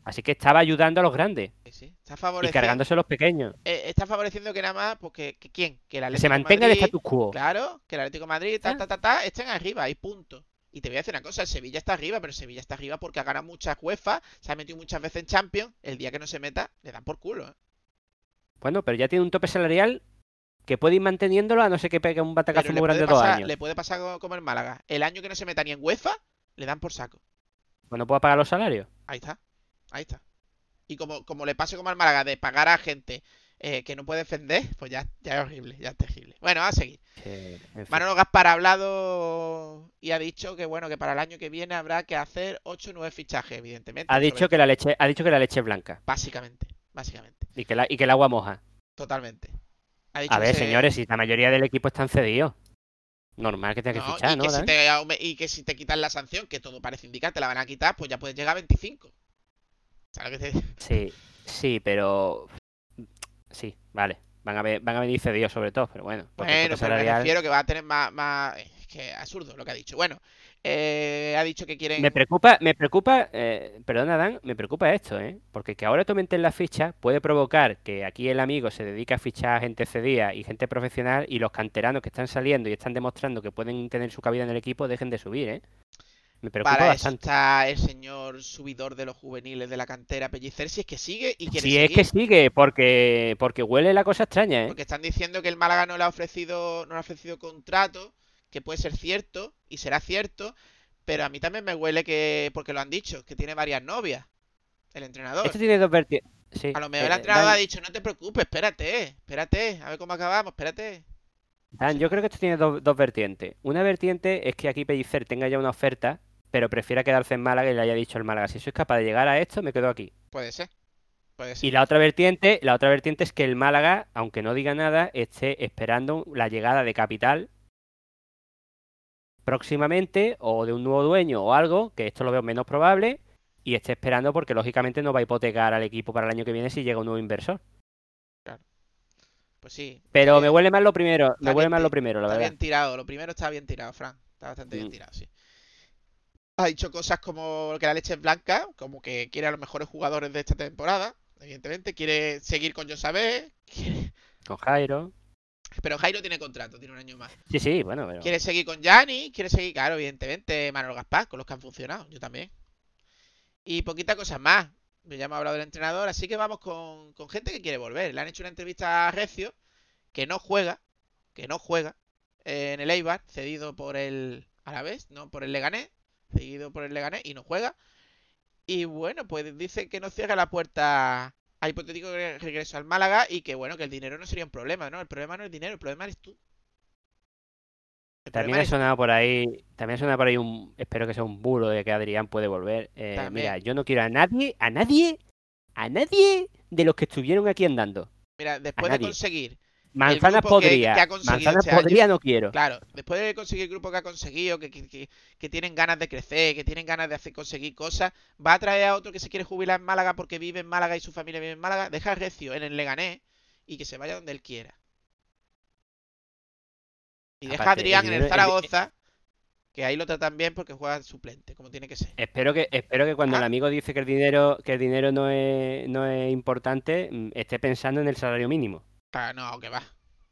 Así que estaba ayudando a los grandes sí, sí. Está y favoreciendo, cargándose a los pequeños. eh, está favoreciendo que nada más, pues que, que ¿quién? Que el Que Atlético se de mantenga el Madrid, status quo. Claro, que el Atlético de Madrid, ta, Ah. ta, ta, ta, estén arriba, y punto. Y te voy a decir una cosa, el Sevilla está arriba, pero el Sevilla está arriba porque ha ganado muchas UEFA, se ha metido muchas veces en Champions, el día que no se meta, le dan por culo, ¿eh? Bueno, pero ya tiene un tope salarial que puede ir manteniéndolo a no ser que pegue un batacazo Pero muy grande puede, dos pasar, años. le puede pasar co- como el Málaga. El año que no se meta ni en UEFA, le dan por saco. Pues no puede pagar los salarios. Ahí está, ahí está. Y como, como le pase como al Málaga de pagar a gente eh, que no puede defender, pues ya, ya es horrible, ya es terrible. Bueno, a seguir. Que, en fin. Manolo Gaspar ha hablado y ha dicho que bueno, que para el año que viene habrá que hacer 8 o 9 fichajes, evidentemente. Ha dicho que la leche, ha dicho que la leche es blanca Básicamente, básicamente, y que, la, y que el agua moja. totalmente. Ha dicho A ver, se- señores, si la mayoría del equipo están cedidos. Normal que tenga que No, fichar, y, ¿no? que si te, aume- y que si te quitan la sanción, que todo parece indicar, te la van a quitar, pues ya puedes llegar a 25. ¿Sabes lo que te? Sí, sí, pero. Sí, vale. Van a, ver, van a venir cedidos sobre todo, pero bueno. Bueno, pero me refiero que va a tener más... más... Es que absurdo lo que ha dicho. Bueno, eh, ha dicho que quieren... Me preocupa, me preocupa, eh, perdona Dan, me preocupa esto, ¿eh? Porque que ahora aumenten la ficha puede provocar que aquí el amigo se dedique a fichar a gente cedida y gente profesional y los canteranos que están saliendo y están demostrando que pueden tener su cabida en el equipo dejen de subir, ¿eh? Me preocupa Para bastante. está el señor subidor de los juveniles de la cantera Pellicer, si es que sigue y quiere Si es que sigue, porque, porque huele la cosa extraña, ¿eh? Porque están diciendo que el Málaga no le ha ofrecido, no le ha ofrecido contrato, que puede ser cierto y será cierto, pero a mí también me huele que, porque lo han dicho, que tiene varias novias, el entrenador. Esto tiene dos vertientes. Sí, A lo mejor eh, el entrenador Dan- ha dicho, no te preocupes, espérate, espérate, a ver cómo acabamos, espérate. Dan, yo creo que esto tiene dos, dos vertientes. Una vertiente es que aquí Pellicer tenga ya una oferta, pero prefiera quedarse en Málaga y le haya dicho al Málaga, si sois capaz de llegar a esto, me quedo aquí. Puede ser, puede ser. Y la otra vertiente, la otra vertiente es que el Málaga, aunque no diga nada, esté esperando la llegada de capital próximamente o de un nuevo dueño o algo, que esto lo veo menos probable, y esté esperando porque lógicamente no va a hipotecar al equipo para el año que viene si llega un nuevo inversor. Pues sí. Pero está me huele más lo primero, me está huele más lo primero, la Está verdad. bien tirado, lo primero está bien tirado, Fran. Está bastante bien Mm. tirado, sí. Ha dicho cosas como que la leche es blanca, como que quiere a los mejores jugadores de esta temporada, evidentemente. Quiere seguir con Josabé, quiere... Con Jairo. pero Jairo tiene contrato, tiene un año más. Sí, sí, bueno, pero... Quiere seguir con Yanni, quiere seguir, claro, evidentemente, Manuel Gaspar, con los que han funcionado, yo también. Y poquitas cosas más. Ya hemos hablado del entrenador, así que vamos con, con gente que quiere volver. Le han hecho una entrevista a Recio, que no juega, que no juega, eh, en el Eibar, cedido por el Alavés, no por el Leganés, cedido por el Leganés y no juega. Y bueno, pues dice que no cierra la puerta a hipotético re- regreso al Málaga y que bueno, que el dinero no sería un problema, ¿no? El problema no es el dinero, el problema eres tú. El También ha sonado por ahí, también ha sonado por ahí un, espero que sea un bulo de que Adrián puede volver. Eh, mira, yo no quiero a nadie, a nadie, a nadie de los que estuvieron aquí andando. Mira, después de conseguir, Manzanas que- podría, que manzanas este año. podría no quiero. claro, después de conseguir el grupo que ha conseguido, que, que- tienen ganas de crecer, que tienen ganas de hacer conseguir cosas, va a traer a otro que se quiere jubilar en Málaga porque vive en Málaga y su familia vive en Málaga, deja a Recio en el Leganés y que se vaya donde él quiera. Y deja a Adrián en el- Zaragoza, que ahí lo tratan bien porque juega suplente, como tiene que ser. Espero que, espero que cuando Ah. el amigo dice que el dinero, que el dinero no es, no es importante, mm, esté pensando en el salario mínimo. No, que va.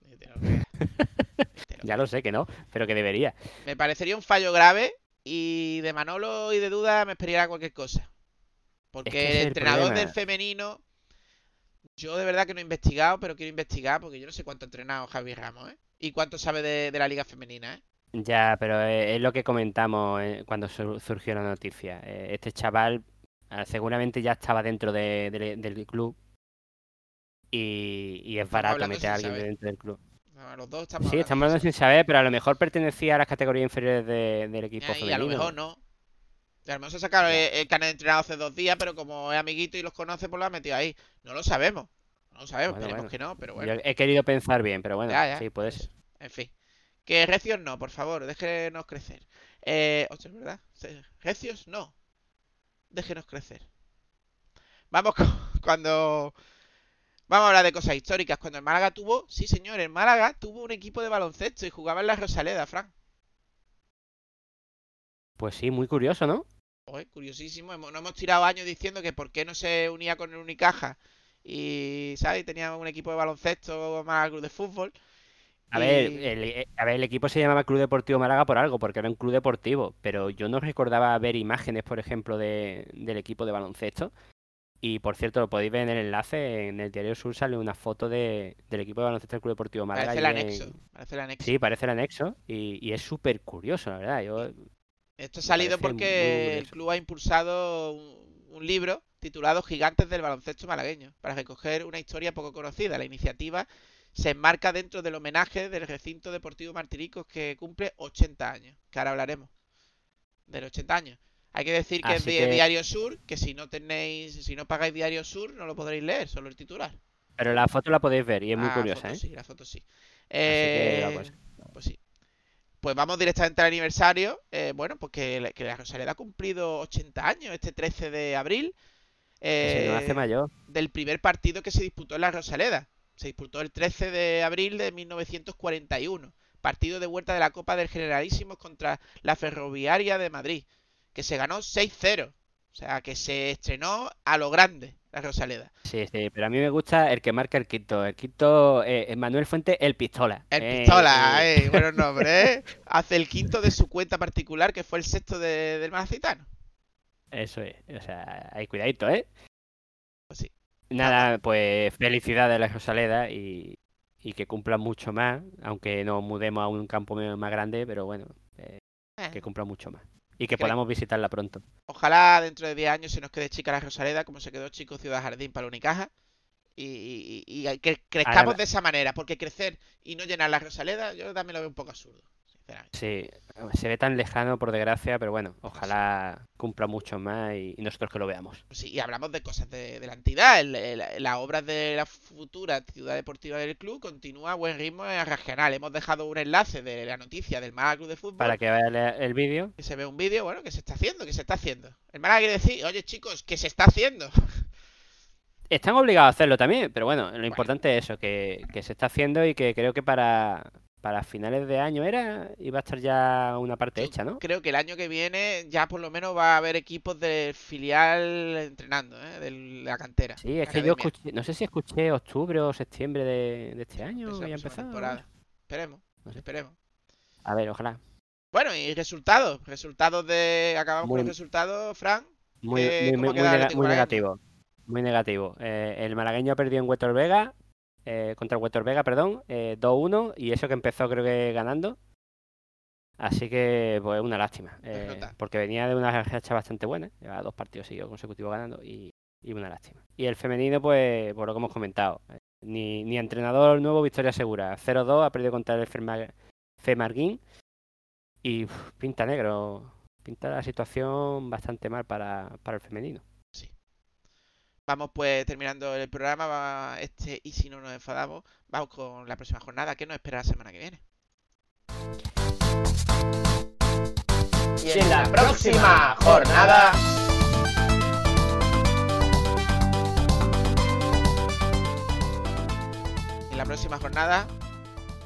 Ya lo sé que no, pero que debería. Me parecería un fallo grave y de Manolo y de Duda me esperaría cualquier cosa. Porque que el entrenador problema. del femenino Yo de verdad que no he investigado, pero quiero investigar porque yo no sé cuánto ha entrenado Javi Ramos, ¿eh? Y cuánto sabe de, de la liga femenina, ¿eh? Ya, pero es, es lo que comentamos eh, cuando sur- surgió la noticia. Eh, Este chaval ah, seguramente ya estaba dentro de- de- del club y, y es barato meter a alguien saber. dentro del club. No, los dos estamos Sí, estamos hablando sin saber, pero a lo mejor pertenecía a las categorías inferiores de- del equipo Eh, Y a lo mejor no. A lo mejor se ha sacado el, el carnet de entrenado hace dos días, pero como es amiguito y los conoce, pues lo ha metido ahí. No lo sabemos. No lo sabemos, Bueno, esperemos bueno. que no, pero Yo bueno. he querido pensar bien, pero bueno, Ya, ya, sí, puede pues, ser. En fin. Que recios no, por favor, déjenos crecer. Eh, hostia, ¿es verdad? Recios no. Déjenos crecer. Vamos con, cuando... Vamos a hablar de cosas históricas. Cuando el Málaga tuvo... Sí, señor, el Málaga tuvo un equipo de baloncesto y jugaba en la Rosaleda, Fran. Pues sí, muy curioso, ¿no? Oye, curiosísimo. Nos hemos tirado años diciendo que por qué no se unía con el Unicaja y, ¿sabes? Tenía un equipo de baloncesto más club de fútbol. A ver, el, eh, a ver, el equipo se llamaba Club Deportivo Málaga por algo, porque era un club deportivo, pero yo no recordaba ver imágenes, por ejemplo, de, del equipo de baloncesto. Y por cierto, lo podéis ver en el enlace, en el Diario Sur sale una foto de, del equipo de baloncesto del Club Deportivo Málaga. Parece el en- anexo. Parece el anexo. Sí, parece el anexo y, y es súper curioso, la verdad. Yo, Esto ha salido muy porque el club ha impulsado un, un libro titulado Gigantes del baloncesto malagueño para recoger una historia poco conocida. La iniciativa se enmarca dentro del homenaje del recinto deportivo Martiricos que cumple 80 años, que ahora hablaremos del 80 años. Hay que decir que es Así de que- Diario Sur, que si no tenéis, si no pagáis Diario Sur no lo podréis leer, solo el titular. pero la foto la podéis ver y es muy Ah, curiosa, foto ¿eh? sí, la foto sí. Eh, pues. pues sí. Pues vamos directamente al aniversario. Eh, bueno, pues que, la- que la Rosaleda ha cumplido 80 años este 13 de abril. Que se nos eh, hace mayor. del primer partido que se disputó en la Rosaleda. Se disputó el 13 de abril de 1941. Partido de vuelta de la Copa del Generalísimo contra la Ferroviaria de Madrid. Que se ganó 6-0. O sea, que se estrenó a lo grande la Rosaleda. Sí, sí, pero a mí me gusta el que marca el quinto. El quinto, eh, Manuel Fuente, el pistola. El Eh, pistola, eh, eh, buenos nombres, ¿eh? Hace el quinto de su cuenta particular, que fue el sexto de- del Malacitano. Eso es, o sea, hay cuidadito, ¿eh? Pues sí. Nada, pues felicidades a la Rosaleda y, y que cumpla mucho más, aunque nos mudemos a un campo más grande, pero bueno, eh, Eh, que cumpla mucho más. Y que podamos visitarla pronto. Ojalá dentro de 10 años se nos quede chica la Rosaleda, como se quedó chico Ciudad Jardín para la Unicaja. Y, y- y que crezcamos Ahora- de esa manera, porque crecer y no llenar la Rosaleda, yo también lo veo un poco absurdo, sinceramente. Sí, se ve tan lejano por desgracia, pero bueno, ojalá cumpla mucho más y, y nosotros que lo veamos. Sí, y hablamos de cosas de, de la entidad. Las obras de la futura ciudad deportiva del club continúa a buen ritmo en regional. Hemos dejado un enlace de la noticia del Málaga Club de Fútbol. Para que vean el vídeo. que se ve un vídeo, bueno, que se está haciendo, que se está haciendo. El Málaga quiere decir, oye chicos, que se está haciendo. Están obligados a hacerlo también, pero bueno, lo importante es eso, que, que se está haciendo y que creo que para, para finales de año era, iba a estar ya una parte Yo hecha, ¿no? Creo que el año que viene ya por lo menos va a haber equipos del filial entrenando, ¿eh? de la cantera. Sí, es que yo escuché, no sé si escuché octubre o septiembre de, de este año, ya empezado. Esperemos, No sé. esperemos. A ver, ojalá. Bueno, y resultados. Resultados de. Acabamos Muy- con los resultados, Fran. Muy, ¿Qué- muy, muy, nega- negativo. Muy negativo. Eh, el malagueño ha perdido en Huetor Vega, eh, contra el Huetor Vega, perdón, eh, 2-1, y eso que empezó creo que ganando. Así que, pues, una lástima. eh, porque venía de una racha bastante buena, llevaba dos partidos seguidos consecutivos ganando, y, y una lástima. Y el femenino, pues, por lo que hemos comentado, eh, ni, ni entrenador nuevo, victoria segura. 0-2, ha perdido contra el Ferma- Femarguín, y uf, pinta negro. Pinta la situación bastante mal para, para el femenino. Vamos pues terminando el programa. va- Este, y si no nos enfadamos, vamos con la próxima jornada. ¿Qué nos espera la semana que viene? Y en la próxima jornada. En la próxima jornada,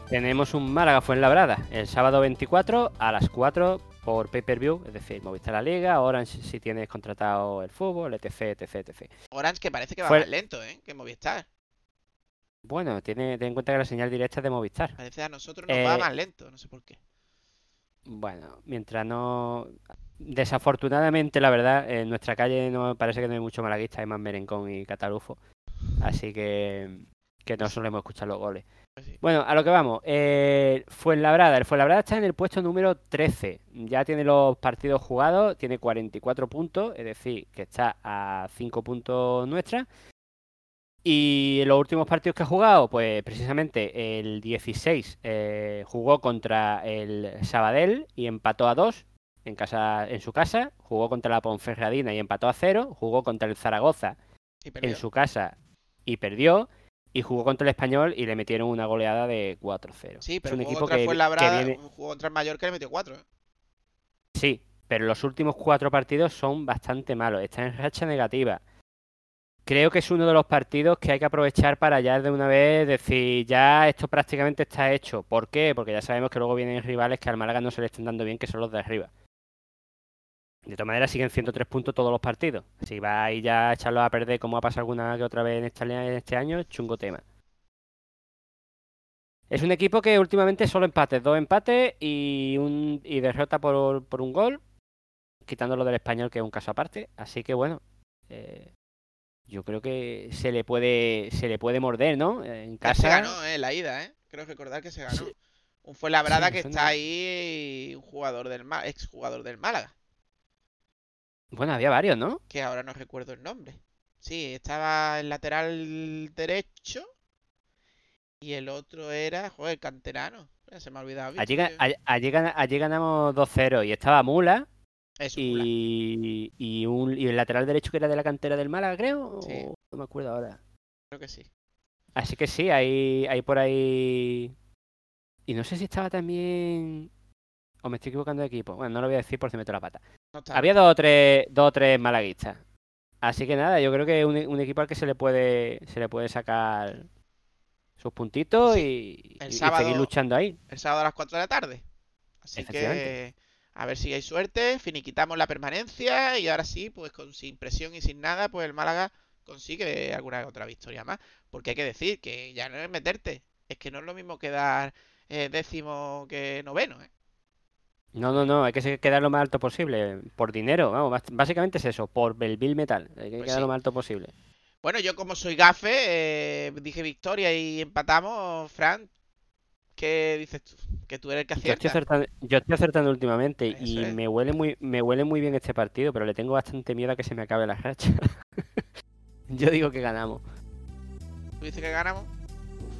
Tenemos un Málaga Fuenlabrada el sábado 24 a las 4 por pay-per-view, es decir, Movistar la Liga, Orange si tienes contratado el fútbol, etc, etc, etc. Orange que parece que va Fue- más lento, ¿eh? Que Movistar. Bueno, tiene, ten en cuenta que la señal directa es de Movistar. Parece a nosotros nos va Eh, más lento, no sé por qué. Bueno, mientras no... Desafortunadamente, la verdad, en nuestra calle no parece que no hay mucho malaguista, hay más merengón y catalufo. Así que, que no solemos escuchar los goles. Pues sí. Bueno, a lo que vamos. Eh, Fuenlabrada. El Fuenlabrada está en el puesto número 13. Ya tiene los partidos jugados, tiene 44 puntos, es decir, que está a 5 puntos nuestra. Y los últimos partidos que ha jugado, pues precisamente el 16 eh, jugó contra el Sabadell y empató a 2 en, casa, en su casa. Jugó contra la Ponferradina y empató a 0. Jugó contra el Zaragoza en su casa y perdió. Y jugó contra el Español y le metieron una goleada de 4-0. Sí, es pero un jugó equipo contra que, Fuenlabrada, que viene... jugó contra el Mallorca y le metió cuatro. ¿eh? Sí, pero los últimos cuatro partidos son bastante malos. Está en racha negativa. Creo que es uno de los partidos que hay que aprovechar para ya de una vez decir, ya esto prácticamente está hecho. ¿Por qué? Porque ya sabemos que luego vienen rivales que al Málaga no se le están dando bien, que son los de arriba. De todas maneras, siguen 103 puntos todos los partidos. Si va ahí ya a echarlos a perder, como ha pasado alguna que otra vez en, esta, en este año, chungo tema. Es un equipo que últimamente solo empates, dos empates y, un, y derrota por, por un gol, quitándolo del español, que es un caso aparte. Así que bueno, eh, yo creo que se le puede se le puede morder, ¿no? En Ya se casa. ganó, ¿eh? La ida, ¿eh? Creo recordar que se ganó. Sí. Un Fuenlabrada Sí, que está ahí, un jugador del ex jugador del Málaga, Bueno, había varios, ¿no? que ahora no recuerdo el nombre. Sí, estaba el lateral derecho y el otro era, joder, canterano. Se me ha olvidado. Allí, allí gana- allí ganamos 2-0 y estaba Mula Eso, Mula. y, y, un, y el lateral derecho que era de la cantera del Málaga, creo. Sí. No me acuerdo ahora. Creo que sí. Así que sí, hay, hay por ahí. Y no sé si estaba también. O me estoy equivocando de equipo. Bueno, no lo voy a decir por si meto la pata. No. Había dos o tres, dos o tres malaguistas. Así que nada, yo creo que es un, un equipo al que se le puede, se le puede sacar sus puntitos y, seguir luchando ahí. el sábado a las 4 de la tarde. Así que a ver si hay suerte, finiquitamos la permanencia y ahora sí, pues con sin presión y sin nada, pues el Málaga consigue alguna otra victoria más. Porque hay que decir que ya no es meterte, es que no es lo mismo quedar eh, décimo que noveno, ¿eh? No, no, no, hay que quedar lo más alto posible. Por dinero, vamos, básicamente es eso, por el Bill Metal. Hay que Pues quedar sí. lo más alto posible. Bueno, yo como soy gafe, eh, dije victoria y empatamos. Fran, ¿qué dices tú? Que tú eres el que Yo estoy acierta. acertando, yo estoy acertando últimamente Eso y es. me huele muy, me huele muy bien este partido, pero le tengo bastante miedo a que se me acabe la racha. Yo digo que ganamos. ¿Tú dices que ganamos?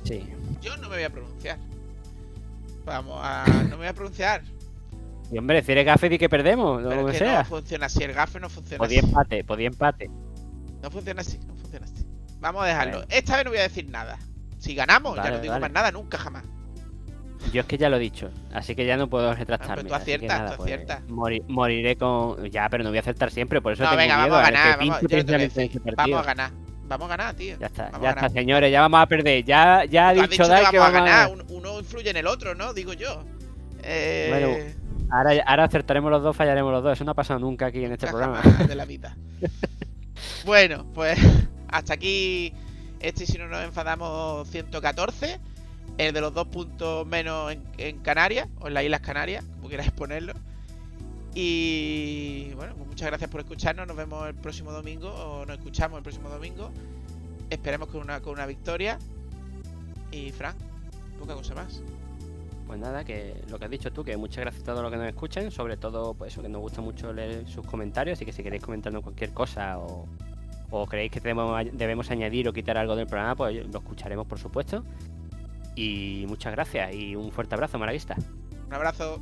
Sí. Yo no me voy a pronunciar. Vamos a... No me voy a pronunciar. Y hombre, si eres gafe, di que perdemos, lo Pero que es que sea. no funciona así. El gafe no funciona Podía así. empate, podía empate. No funciona así, no funciona así. Vamos a dejarlo. Esta vez no voy a decir nada. Si ganamos, ya no digo vale. más nada, nunca jamás. Yo es que ya lo he dicho, así que ya no puedo retractarme. tú así que aciertas, nada, tú pues, aciertas. mori- moriré con. Ya, pero no voy a acertar siempre, por eso No, tengo venga, miedo vamos a ganar. Vamos, no este Vamos a ganar. Vamos a ganar, tío. Ya está, Vamos ya está, señores, ya vamos a perder. Ya, ya ha Tú dicho dicho Dai que que vamos a vamos ganar. Un- Uno influye en el otro, ¿no? Digo yo. Eh... Bueno, Ahora, ahora acertaremos los dos, fallaremos los dos. Eso no ha pasado nunca aquí en este programa. de la vida. bueno, pues hasta aquí este si no nos enfadamos 114. El de los dos puntos menos en, en Canarias, o en las Islas Canarias, como queráis ponerlo. Y bueno, pues muchas gracias por escucharnos. Nos vemos el próximo domingo, o nos escuchamos el próximo domingo. Esperemos con una, con una victoria. Y Frank, poca cosa más. Pues nada, que lo que has dicho tú, que muchas gracias a todos los que nos escuchan, sobre todo pues eso que nos gusta mucho leer sus comentarios, así que si queréis comentarnos cualquier cosa o, o creéis que debemos, debemos añadir o quitar algo del programa, pues lo escucharemos por supuesto. Y muchas gracias y un fuerte abrazo, Maravista. Un abrazo.